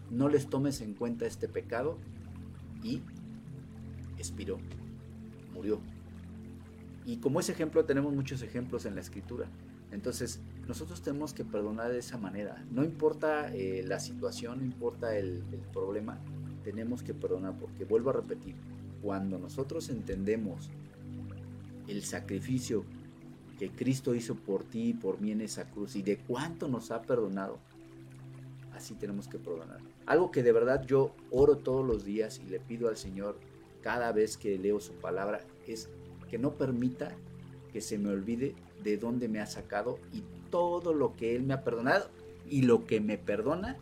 no les tomes en cuenta este pecado y expiró, murió. Y como ese ejemplo tenemos muchos ejemplos en la escritura. Entonces, nosotros tenemos que perdonar de esa manera. No importa eh, la situación, no importa el, el problema, tenemos que perdonar porque vuelvo a repetir, cuando nosotros entendemos el sacrificio que Cristo hizo por ti y por mí en esa cruz y de cuánto nos ha perdonado, así tenemos que perdonar. Algo que de verdad yo oro todos los días y le pido al Señor cada vez que leo su palabra es que no permita que se me olvide de dónde me ha sacado y todo lo que Él me ha perdonado y lo que me perdona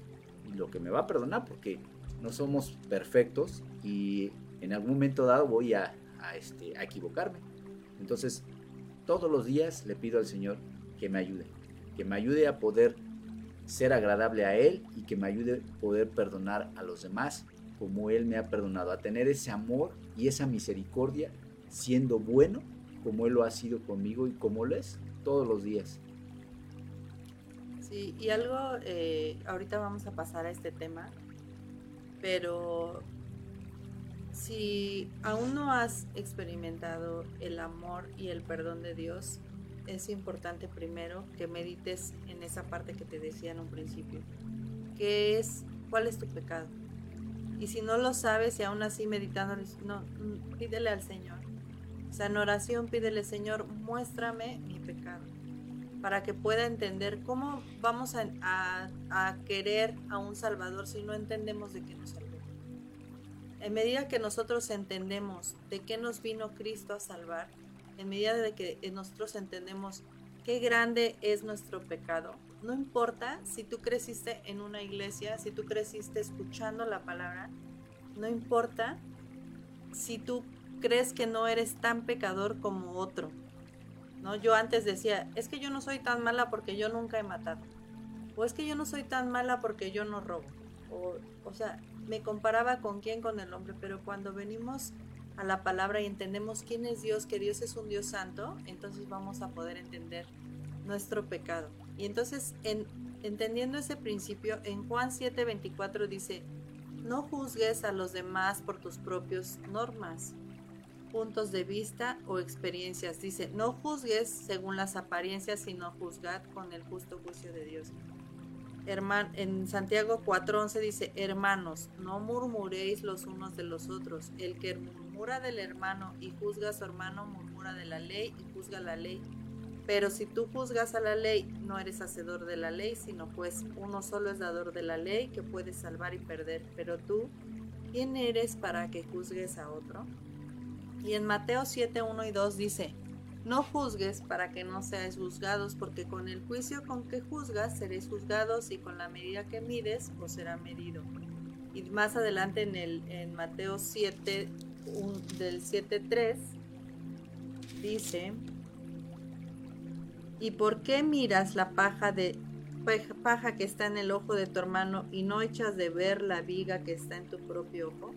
y lo que me va a perdonar porque no somos perfectos y en algún momento dado voy a, este, a equivocarme. Entonces, todos los días le pido al Señor que me ayude, que me ayude a poder ser agradable a Él y que me ayude a poder perdonar a los demás como Él me ha perdonado, a tener ese amor y esa misericordia siendo bueno como Él lo ha sido conmigo y como lo es todos los días. Sí, y algo, eh, ahorita vamos a pasar a este tema, pero si aún no has experimentado el amor y el perdón de Dios, es importante primero que medites en esa parte que te decía en un principio, que es cuál es tu pecado. Y si no lo sabes y aún así meditando, no, mm, pídele al Señor. O sea, en oración pídele, Señor, muéstrame mi pecado para que pueda entender cómo vamos a, querer a un Salvador si no entendemos de qué nos salvó. En medida que nosotros entendemos de qué nos vino Cristo a salvar, en medida de que nosotros entendemos qué grande es nuestro pecado, no importa si tú creciste en una iglesia, si tú creciste escuchando la palabra, no importa si tú crees que no eres tan pecador como otro, ¿no? Yo antes decía, es que yo no soy tan mala porque yo nunca he matado. O es que yo no soy tan mala porque yo no robo. O, o sea, me comparaba con quién, con el hombre, pero cuando venimos a la palabra y entendemos quién es Dios, que Dios es un Dios santo, entonces vamos a poder entender nuestro pecado. Y entonces, en, entendiendo ese principio, en Juan 7:24 dice, no juzgues a los demás por tus propios normas, puntos de vista o experiencias. Dice, no juzgues según las apariencias, sino juzgad con el justo juicio de Dios. Herman, en Santiago 4:11 dice, hermanos, no murmuréis los unos de los otros. El que murmura del hermano y juzga a su hermano, murmura de la ley y juzga la ley. Pero si tú juzgas a la ley, no eres hacedor de la ley, sino pues uno solo es dador de la ley que puede salvar y perder. Pero tú, ¿quién eres para que juzgues a otro? Y en Mateo 7, 1 y 2 dice, no juzgues para que no seáis juzgados, porque con el juicio con que juzgas seréis juzgados y con la medida que mides os será medido. Y más adelante en, el, en Mateo 7, del 7.3, dice, ¿y por qué miras la paja, de, paja que está en el ojo de tu hermano y no echas de ver la viga que está en tu propio ojo?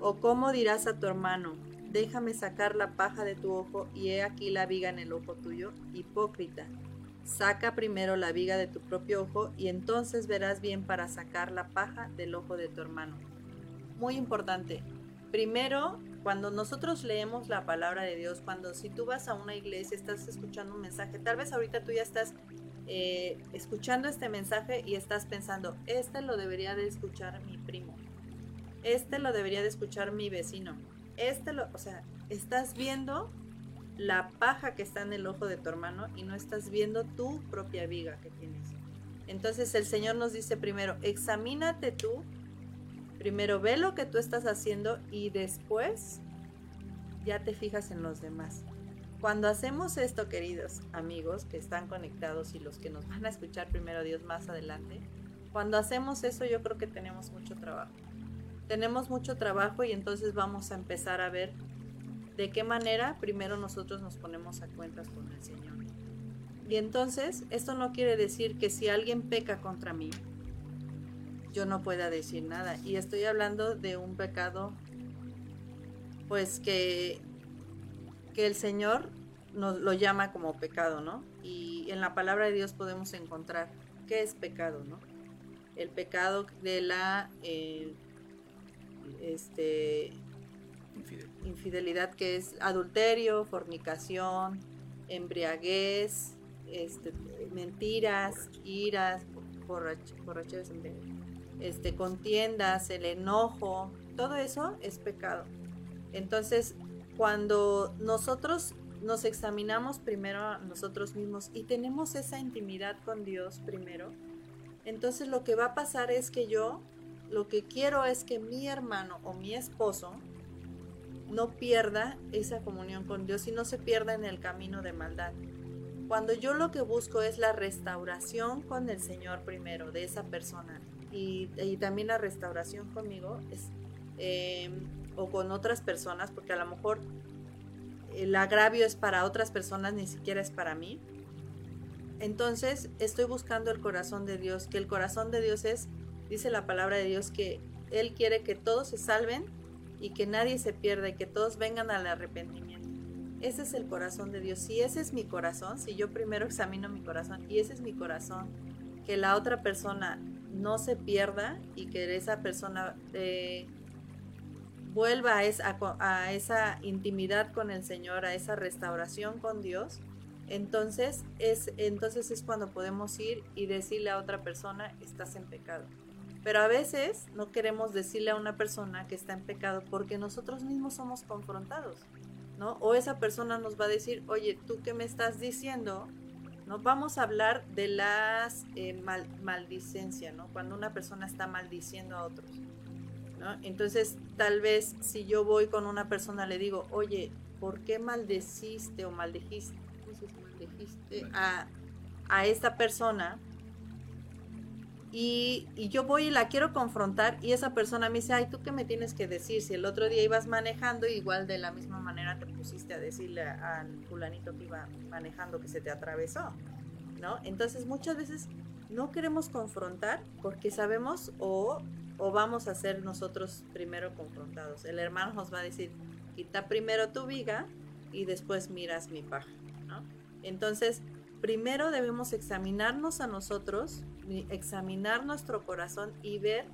¿O cómo dirás a tu hermano, déjame sacar la paja de tu ojo y he aquí la viga en el ojo tuyo, hipócrita. Saca primero la viga de tu propio ojo y entonces verás bien para sacar la paja del ojo de tu hermano. Muy importante. Primero, cuando nosotros leemos la palabra de Dios, cuando si tú vas a una iglesia, estás escuchando un mensaje, tal vez ahorita tú ya estás eh, escuchando este mensaje y estás pensando, este lo debería de escuchar mi primo, este lo debería de escuchar mi vecino, este lo, o sea, estás viendo la paja que está en el ojo de tu hermano y no estás viendo tu propia viga que tienes. Entonces el Señor nos dice primero, examínate tú, primero ve lo que tú estás haciendo y después ya te fijas en los demás. Cuando hacemos esto, queridos amigos que están conectados y los que nos van a escuchar primero Dios más adelante, cuando hacemos eso yo creo que tenemos mucho trabajo tenemos mucho trabajo y entonces vamos a empezar a ver de qué manera primero nosotros nos ponemos a cuentas con el Señor. Y entonces, esto no quiere decir que si alguien peca contra mí, yo no pueda decir nada. Y estoy hablando de un pecado, pues que, que el Señor nos lo llama como pecado, ¿no? Y en la palabra de Dios podemos encontrar qué es pecado, ¿no? el pecado de la eh, este, infidelidad. que es adulterio, fornicación, embriaguez, este, mentiras, iras, borracheras, este, contiendas, el enojo, todo eso es pecado. Entonces, cuando nosotros nos examinamos primero a nosotros mismos y tenemos esa intimidad con Dios primero, entonces lo que va a pasar es que yo lo que quiero es que mi hermano o mi esposo no pierda esa comunión con Dios y no se pierda en el camino de maldad. Cuando yo lo que busco es la restauración con el Señor primero de esa persona y, también la restauración conmigo eh, o con otras personas, porque a lo mejor el agravio es para otras personas, ni siquiera es para mí. Entonces estoy buscando el corazón de Dios, que el corazón de Dios es, dice la palabra de Dios, que Él quiere que todos se salven y que nadie se pierda y que todos vengan al arrepentimiento. Ese es el corazón de Dios. Si ese es mi corazón, si yo primero examino mi corazón y ese es mi corazón, que la otra persona no se pierda y que esa persona eh, vuelva a esa, a esa intimidad con el Señor, a esa restauración con Dios, entonces es, entonces es cuando podemos ir y decirle a otra persona, estás en pecado. Pero a veces no queremos decirle a una persona que está en pecado porque nosotros mismos somos confrontados, ¿no? O esa persona nos va a decir, oye, ¿tú qué me estás diciendo? ¿No? Vamos a hablar de las eh, maldicencia, ¿no? Cuando una persona está maldiciendo a otros. Entonces, tal vez si yo voy con una persona, le digo, oye, ¿por qué maldeciste o maldejiste, a, a, esta persona? Y, yo voy y la quiero confrontar y esa persona me dice, ay, ¿tú qué me tienes que decir? Si el otro día ibas manejando, igual de la misma manera te pusiste a decirle al fulanito que iba manejando que se te atravesó, ¿no? Entonces muchas veces no queremos confrontar porque sabemos o o vamos a ser nosotros primero confrontados. El hermano nos va a decir, quita primero tu viga y después miras mi paja. Entonces, primero debemos examinarnos a nosotros, examinar nuestro corazón y ver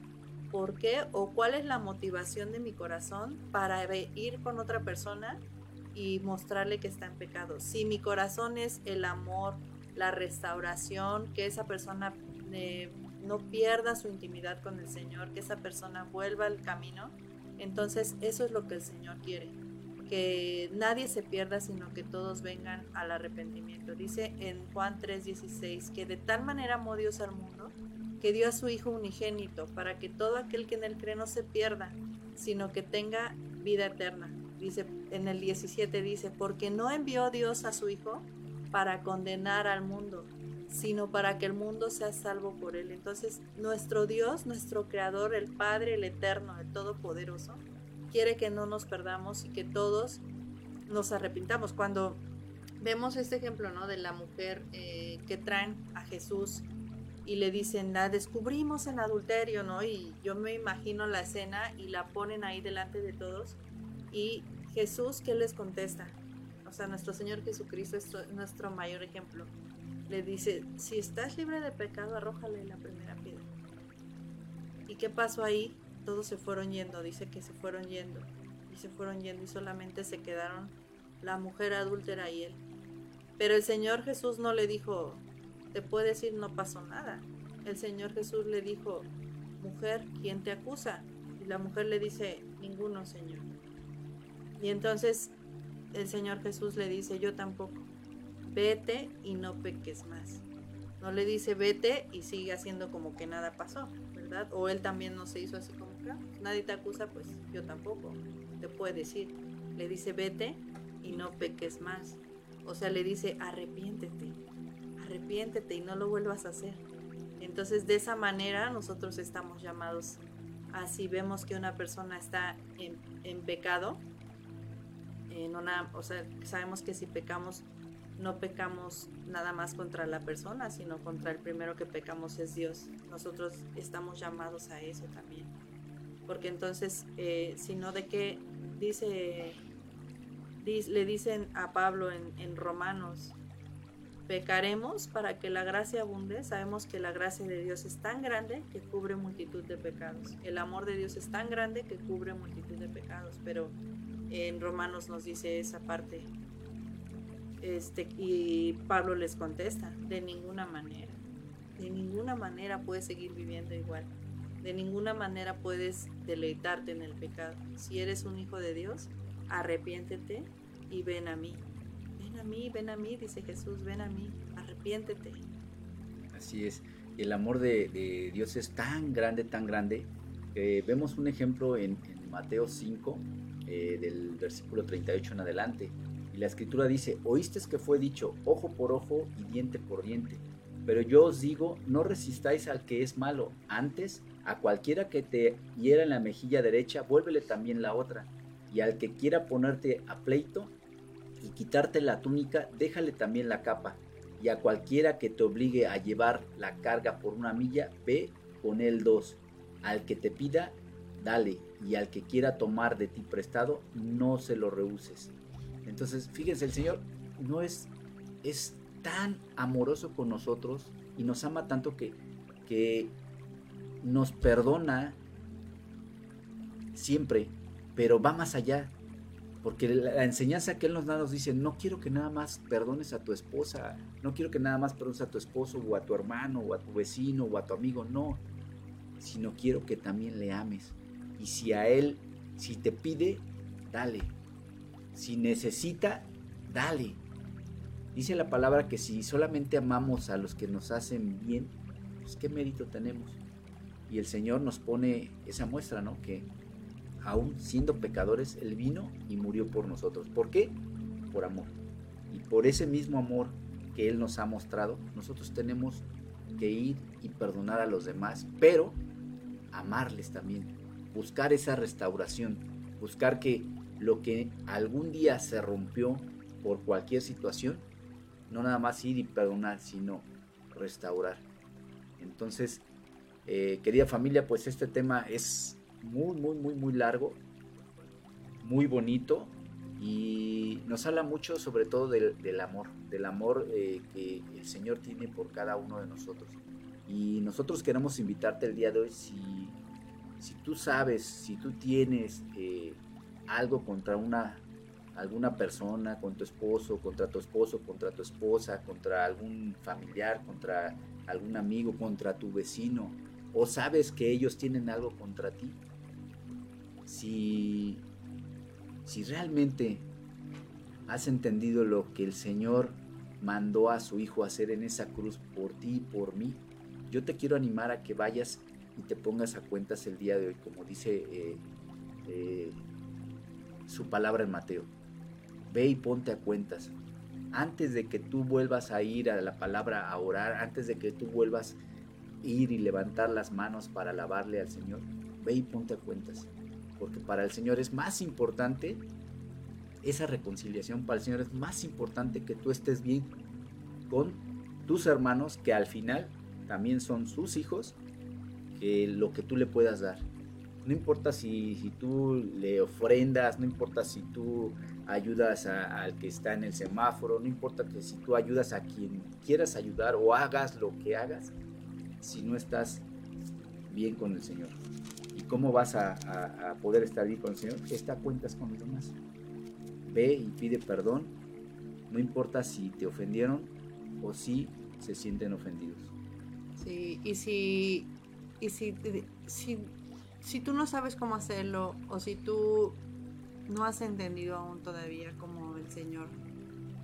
por qué o cuál es la motivación de mi corazón para ir con otra persona y mostrarle que está en pecado. Si mi corazón es el amor, la restauración, que esa persona eh, no pierda su intimidad con el Señor, que esa persona vuelva al camino, entonces eso es lo que el Señor quiere, que nadie se pierda, sino que todos vengan al arrepentimiento. Dice en Juan 3:16 que de tal manera amó Dios al mundo que dio a su Hijo unigénito para que todo aquel que en él cree no se pierda, sino que tenga vida eterna. Dice en el 17 dice, porque no envió Dios a su Hijo para condenar al mundo, sino para que el mundo sea salvo por él. Entonces, nuestro Dios, nuestro Creador, el Padre, el Eterno, el Todopoderoso, quiere que no nos perdamos y que todos nos arrepintamos. Cuando vemos este ejemplo, ¿no? De la mujer eh, que traen a Jesús y le dicen, la descubrimos en adulterio, ¿no? Y yo me imagino la escena y la ponen ahí delante de todos. Y Jesús, ¿qué les contesta? O sea, nuestro Señor Jesucristo es nuestro mayor ejemplo le dice, si estás libre de pecado, arrójale la primera piedra. ¿Y qué pasó ahí? Todos se fueron yendo, dice que se fueron yendo, y se fueron yendo y solamente se quedaron la mujer adúltera y él. Pero el Señor Jesús no le dijo, te puede decir no pasó nada. El Señor Jesús le dijo, mujer, ¿quién te acusa? Y la mujer le dice, ninguno, Señor. Y entonces el Señor Jesús le dice, yo tampoco vete y no peques más. No le dice vete y sigue haciendo como que nada pasó, ¿verdad? O él también no se hizo así como nadie te acusa, pues yo tampoco. Te puede decir. Le dice vete y no peques más. O sea, le dice arrepiéntete, arrepiéntete y no lo vuelvas a hacer. Entonces, de esa manera nosotros estamos llamados así vemos que una persona está en, pecado, en una, o sea, sabemos que si pecamos no pecamos nada más contra la persona, sino contra el primero que pecamos es Dios. Nosotros estamos llamados a eso también. Porque entonces, eh, si no de qué dice, le dicen a Pablo en, Romanos, pecaremos para que la gracia abunde. Sabemos que la gracia de Dios es tan grande que cubre multitud de pecados. El amor de Dios es tan grande que cubre multitud de pecados. Pero en Romanos nos dice esa parte. Este, y Pablo les contesta, de ninguna manera. De ninguna manera puedes seguir viviendo igual. De ninguna manera puedes deleitarte en el pecado. Si eres un hijo de Dios, arrepiéntete y ven a mí a mí, ven a mí, dice Jesús, ven a mí, arrepiéntete. Así es, el amor de, Dios es tan grande, tan grande. vemos un ejemplo en, Mateo 5, eh, del versículo 38 en adelante. Y la escritura dice, oíste que fue dicho, ojo por ojo y diente por diente. Pero yo os digo, no resistáis al que es malo. Antes, a cualquiera que te hiera en la mejilla derecha, vuélvele también la otra. Y al que quiera ponerte a pleito, y quitarte la túnica, déjale también la capa. Y a cualquiera que te obligue a llevar la carga por una milla, ve con él dos. Al que te pida, dale. Y al que quiera tomar de ti prestado, no se lo rehuses. Entonces, fíjense, el Señor no es, es tan amoroso con nosotros y nos ama tanto que, que nos perdona siempre, pero va más allá. Porque la enseñanza que Él nos da nos dice, no quiero que nada más perdones a tu esposa, no quiero que nada más perdones a tu esposo o a tu hermano o a tu vecino o a tu amigo, no, sino quiero que también le ames. Y si a Él, si te pide, dale. Si necesita, dale. Dice la palabra que si solamente amamos a los que nos hacen bien, pues qué mérito tenemos. Y el Señor nos pone esa muestra, ¿no? Que aún siendo pecadores, Él vino y murió por nosotros. ¿Por qué? Por amor. Y por ese mismo amor que Él nos ha mostrado, nosotros tenemos que ir y perdonar a los demás, pero amarles también, buscar esa restauración, buscar que lo que algún día se rompió por cualquier situación, no nada más ir y perdonar, sino restaurar. Entonces, eh, querida familia, pues este tema es muy, muy, muy, muy largo, muy bonito y nos habla mucho sobre todo del, amor, del amor eh, que el Señor tiene por cada uno de nosotros. Y nosotros queremos invitarte el día de hoy, si, si tú sabes, si tú tienes eh, algo contra una alguna persona, con tu esposo, contra tu esposo, contra tu esposa, contra algún familiar, contra algún amigo, contra tu vecino, o sabes que ellos tienen algo contra ti, si, si realmente has entendido lo que el Señor mandó a su Hijo hacer en esa cruz por ti y por mí, yo te quiero animar a que vayas y te pongas a cuentas el día de hoy, como dice eh, eh, su palabra en Mateo. Ve y ponte a cuentas. Antes de que tú vuelvas a ir a la palabra a orar, antes de que tú vuelvas a ir y levantar las manos para alabarle al Señor, ve y ponte a cuentas porque para el Señor es más importante esa reconciliación, para el Señor es más importante que tú estés bien con tus hermanos, que al final también son sus hijos, que lo que tú le puedas dar. No importa si, si tú le ofrendas, no importa si tú ayudas al que está en el semáforo, no importa que si tú ayudas a quien quieras ayudar o hagas lo que hagas, si no estás bien con el Señor cómo vas a, poder estar bien con el Señor, está cuentas con los demás. Ve y pide perdón, no importa si te ofendieron o si se sienten ofendidos. Sí, y si, y si, si, si tú no sabes cómo hacerlo o si tú no has entendido aún todavía cómo el Señor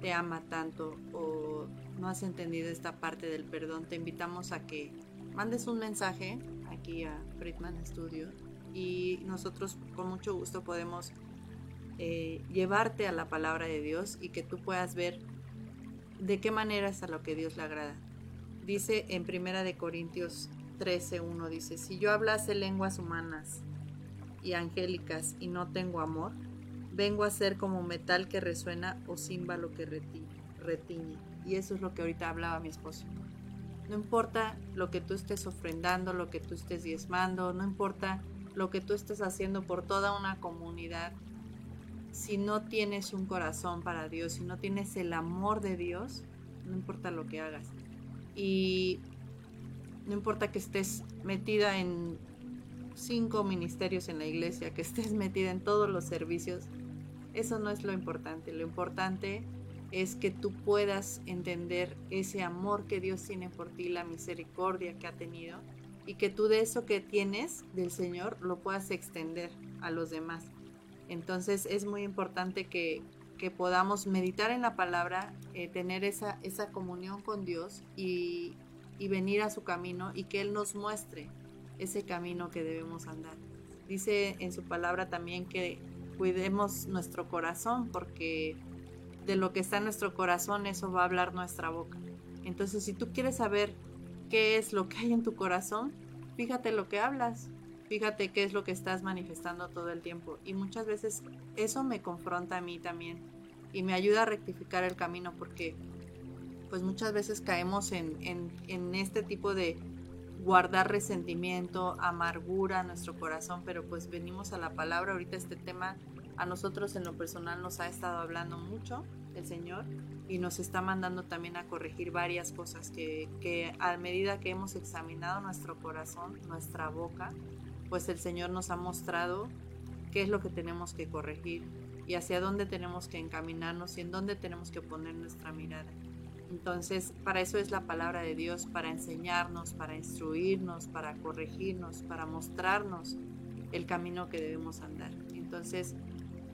te ama tanto o no has entendido esta parte del perdón, te invitamos a que mandes un mensaje aquí a Friedman Studio y nosotros con mucho gusto podemos eh, llevarte a la palabra de Dios y que tú puedas ver de qué manera es a lo que Dios le agrada. Dice en Primera de Corintios 13:1 dice, si yo hablase lenguas humanas y angélicas y no tengo amor, vengo a ser como metal que resuena o címbalo que retiñe. Y eso es lo que ahorita hablaba mi esposo. No importa lo que tú estés ofrendando, lo que tú estés diezmando, no importa lo que tú estés haciendo por toda una comunidad, si no tienes un corazón para Dios, si no tienes el amor de Dios, no importa lo que hagas. Y no importa que estés metida en cinco ministerios en la iglesia, que estés metida en todos los servicios, eso no es lo importante. Lo importante es que tú puedas entender ese amor que Dios tiene por ti, la misericordia que ha tenido, y que tú de eso que tienes del Señor lo puedas extender a los demás. Entonces es muy importante que, podamos meditar en la palabra, eh, tener esa, esa comunión con Dios y, y venir a su camino y que Él nos muestre ese camino que debemos andar. Dice en su palabra también que cuidemos nuestro corazón porque de lo que está en nuestro corazón eso va a hablar nuestra boca. Entonces si tú quieres saber qué es lo que hay en tu corazón, fíjate lo que hablas, fíjate qué es lo que estás manifestando todo el tiempo. Y muchas veces eso me confronta a mí también y me ayuda a rectificar el camino porque pues muchas veces caemos en, en, este tipo de guardar resentimiento, amargura en nuestro corazón, pero pues venimos a la palabra. Ahorita este tema a nosotros en lo personal nos ha estado hablando mucho el Señor y nos está mandando también a corregir varias cosas que, que a medida que hemos examinado nuestro corazón, nuestra boca, pues el Señor nos ha mostrado qué es lo que tenemos que corregir y hacia dónde tenemos que encaminarnos y en dónde tenemos que poner nuestra mirada. Entonces, para eso es la palabra de Dios, para enseñarnos, para instruirnos, para corregirnos, para mostrarnos el camino que debemos andar. Entonces,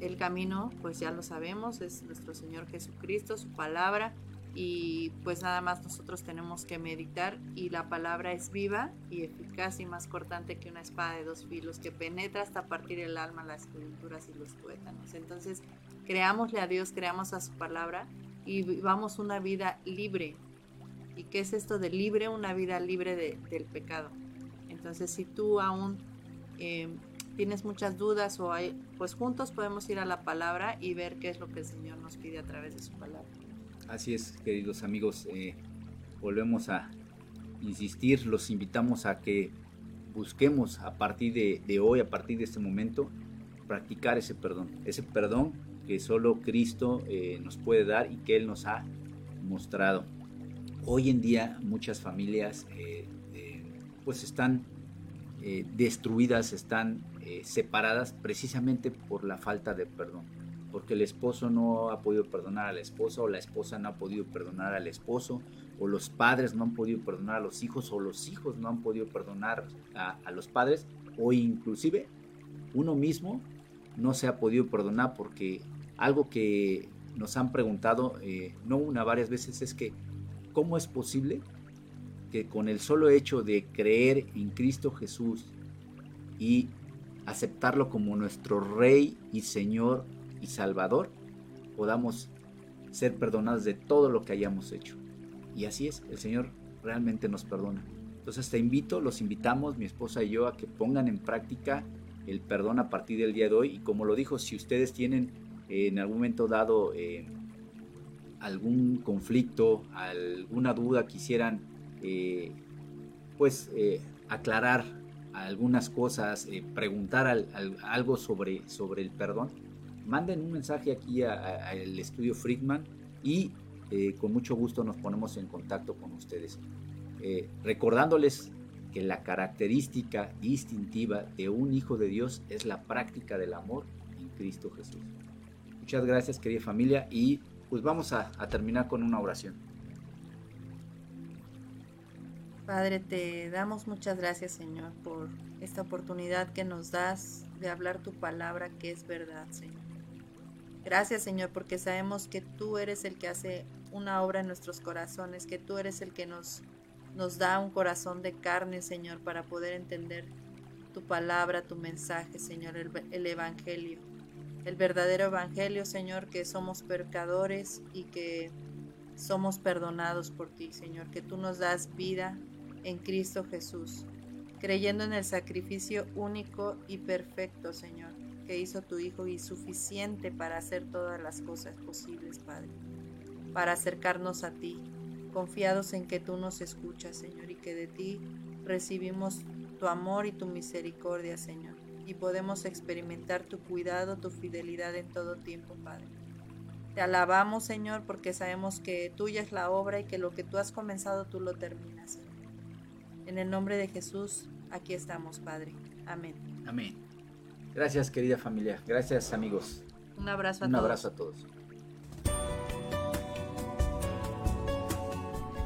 el camino, pues ya lo sabemos, es nuestro Señor Jesucristo, su palabra, y pues nada más nosotros tenemos que meditar y la palabra es viva y eficaz y más cortante que una espada de dos filos que penetra hasta partir el alma, las coyunturas y los tuétanos. Entonces, creámosle a Dios, creamos a su palabra y vivamos una vida libre. ¿Y qué es esto de libre? Una vida libre del pecado. Entonces, si tú aún eh, tienes muchas dudas o hay, pues juntos podemos ir a la palabra y ver qué es lo que el Señor nos pide a través de su palabra. Así es, queridos amigos, eh, volvemos a insistir, los invitamos a que busquemos a partir de, hoy, a partir de este momento, practicar ese perdón, ese perdón que solo Cristo eh, nos puede dar y que Él nos ha mostrado. Hoy en día muchas familias eh, pues están destruidas, están eh, separadas precisamente por la falta de perdón. Porque el esposo no ha podido perdonar a la esposa o la esposa no ha podido perdonar al esposo o los padres no han podido perdonar a los hijos o los hijos no han podido perdonar a, los padres o inclusive uno mismo no se ha podido perdonar porque algo que nos han preguntado eh, no una varias veces es que cómo es posible que con el solo hecho de creer en Cristo Jesús y aceptarlo como nuestro Rey y Señor y Salvador, podamos ser perdonados de todo lo que hayamos hecho. Y así es, el Señor realmente nos perdona. Entonces te invito, los invitamos, mi esposa y yo, a que pongan en práctica el perdón a partir del día de hoy. Y como lo dijo, si ustedes tienen eh, en algún momento dado eh, algún conflicto, alguna duda, quisieran eh, pues aclarar algunas cosas, eh, preguntar algo sobre, sobre el perdón, manden un mensaje aquí al estudio Friedman y eh, con mucho gusto nos ponemos en contacto con ustedes. Eh, recordándoles que la característica distintiva de un hijo de Dios es la práctica del amor en Cristo Jesús. Muchas gracias querida familia y pues vamos a terminar con una oración. Padre, te damos muchas gracias, Señor, por esta oportunidad que nos das de hablar tu palabra que es verdad, Señor. Gracias, Señor, porque sabemos que tú eres el que hace una obra en nuestros corazones, que tú eres el que nos, nos da un corazón de carne, Señor, para poder entender tu palabra, tu mensaje, Señor, el, el Evangelio. El verdadero Evangelio, Señor, que somos pecadores y que somos perdonados por ti, Señor, que tú nos das vida, en Cristo Jesús, creyendo en el sacrificio único y perfecto, Señor, que hizo tu Hijo y suficiente para hacer todas las cosas posibles, Padre, para acercarnos a ti, confiados en que tú nos escuchas, Señor, y que de ti recibimos tu amor y tu misericordia, Señor, y podemos experimentar tu cuidado, tu fidelidad en todo tiempo, Padre. Te alabamos, Señor, porque sabemos que tuya es la obra y que lo que tú has comenzado tú lo terminas. En el nombre de Jesús, aquí estamos, Padre. Amén. Amén. Gracias, querida familia. Gracias, amigos. Un abrazo a Un todos. abrazo a todos.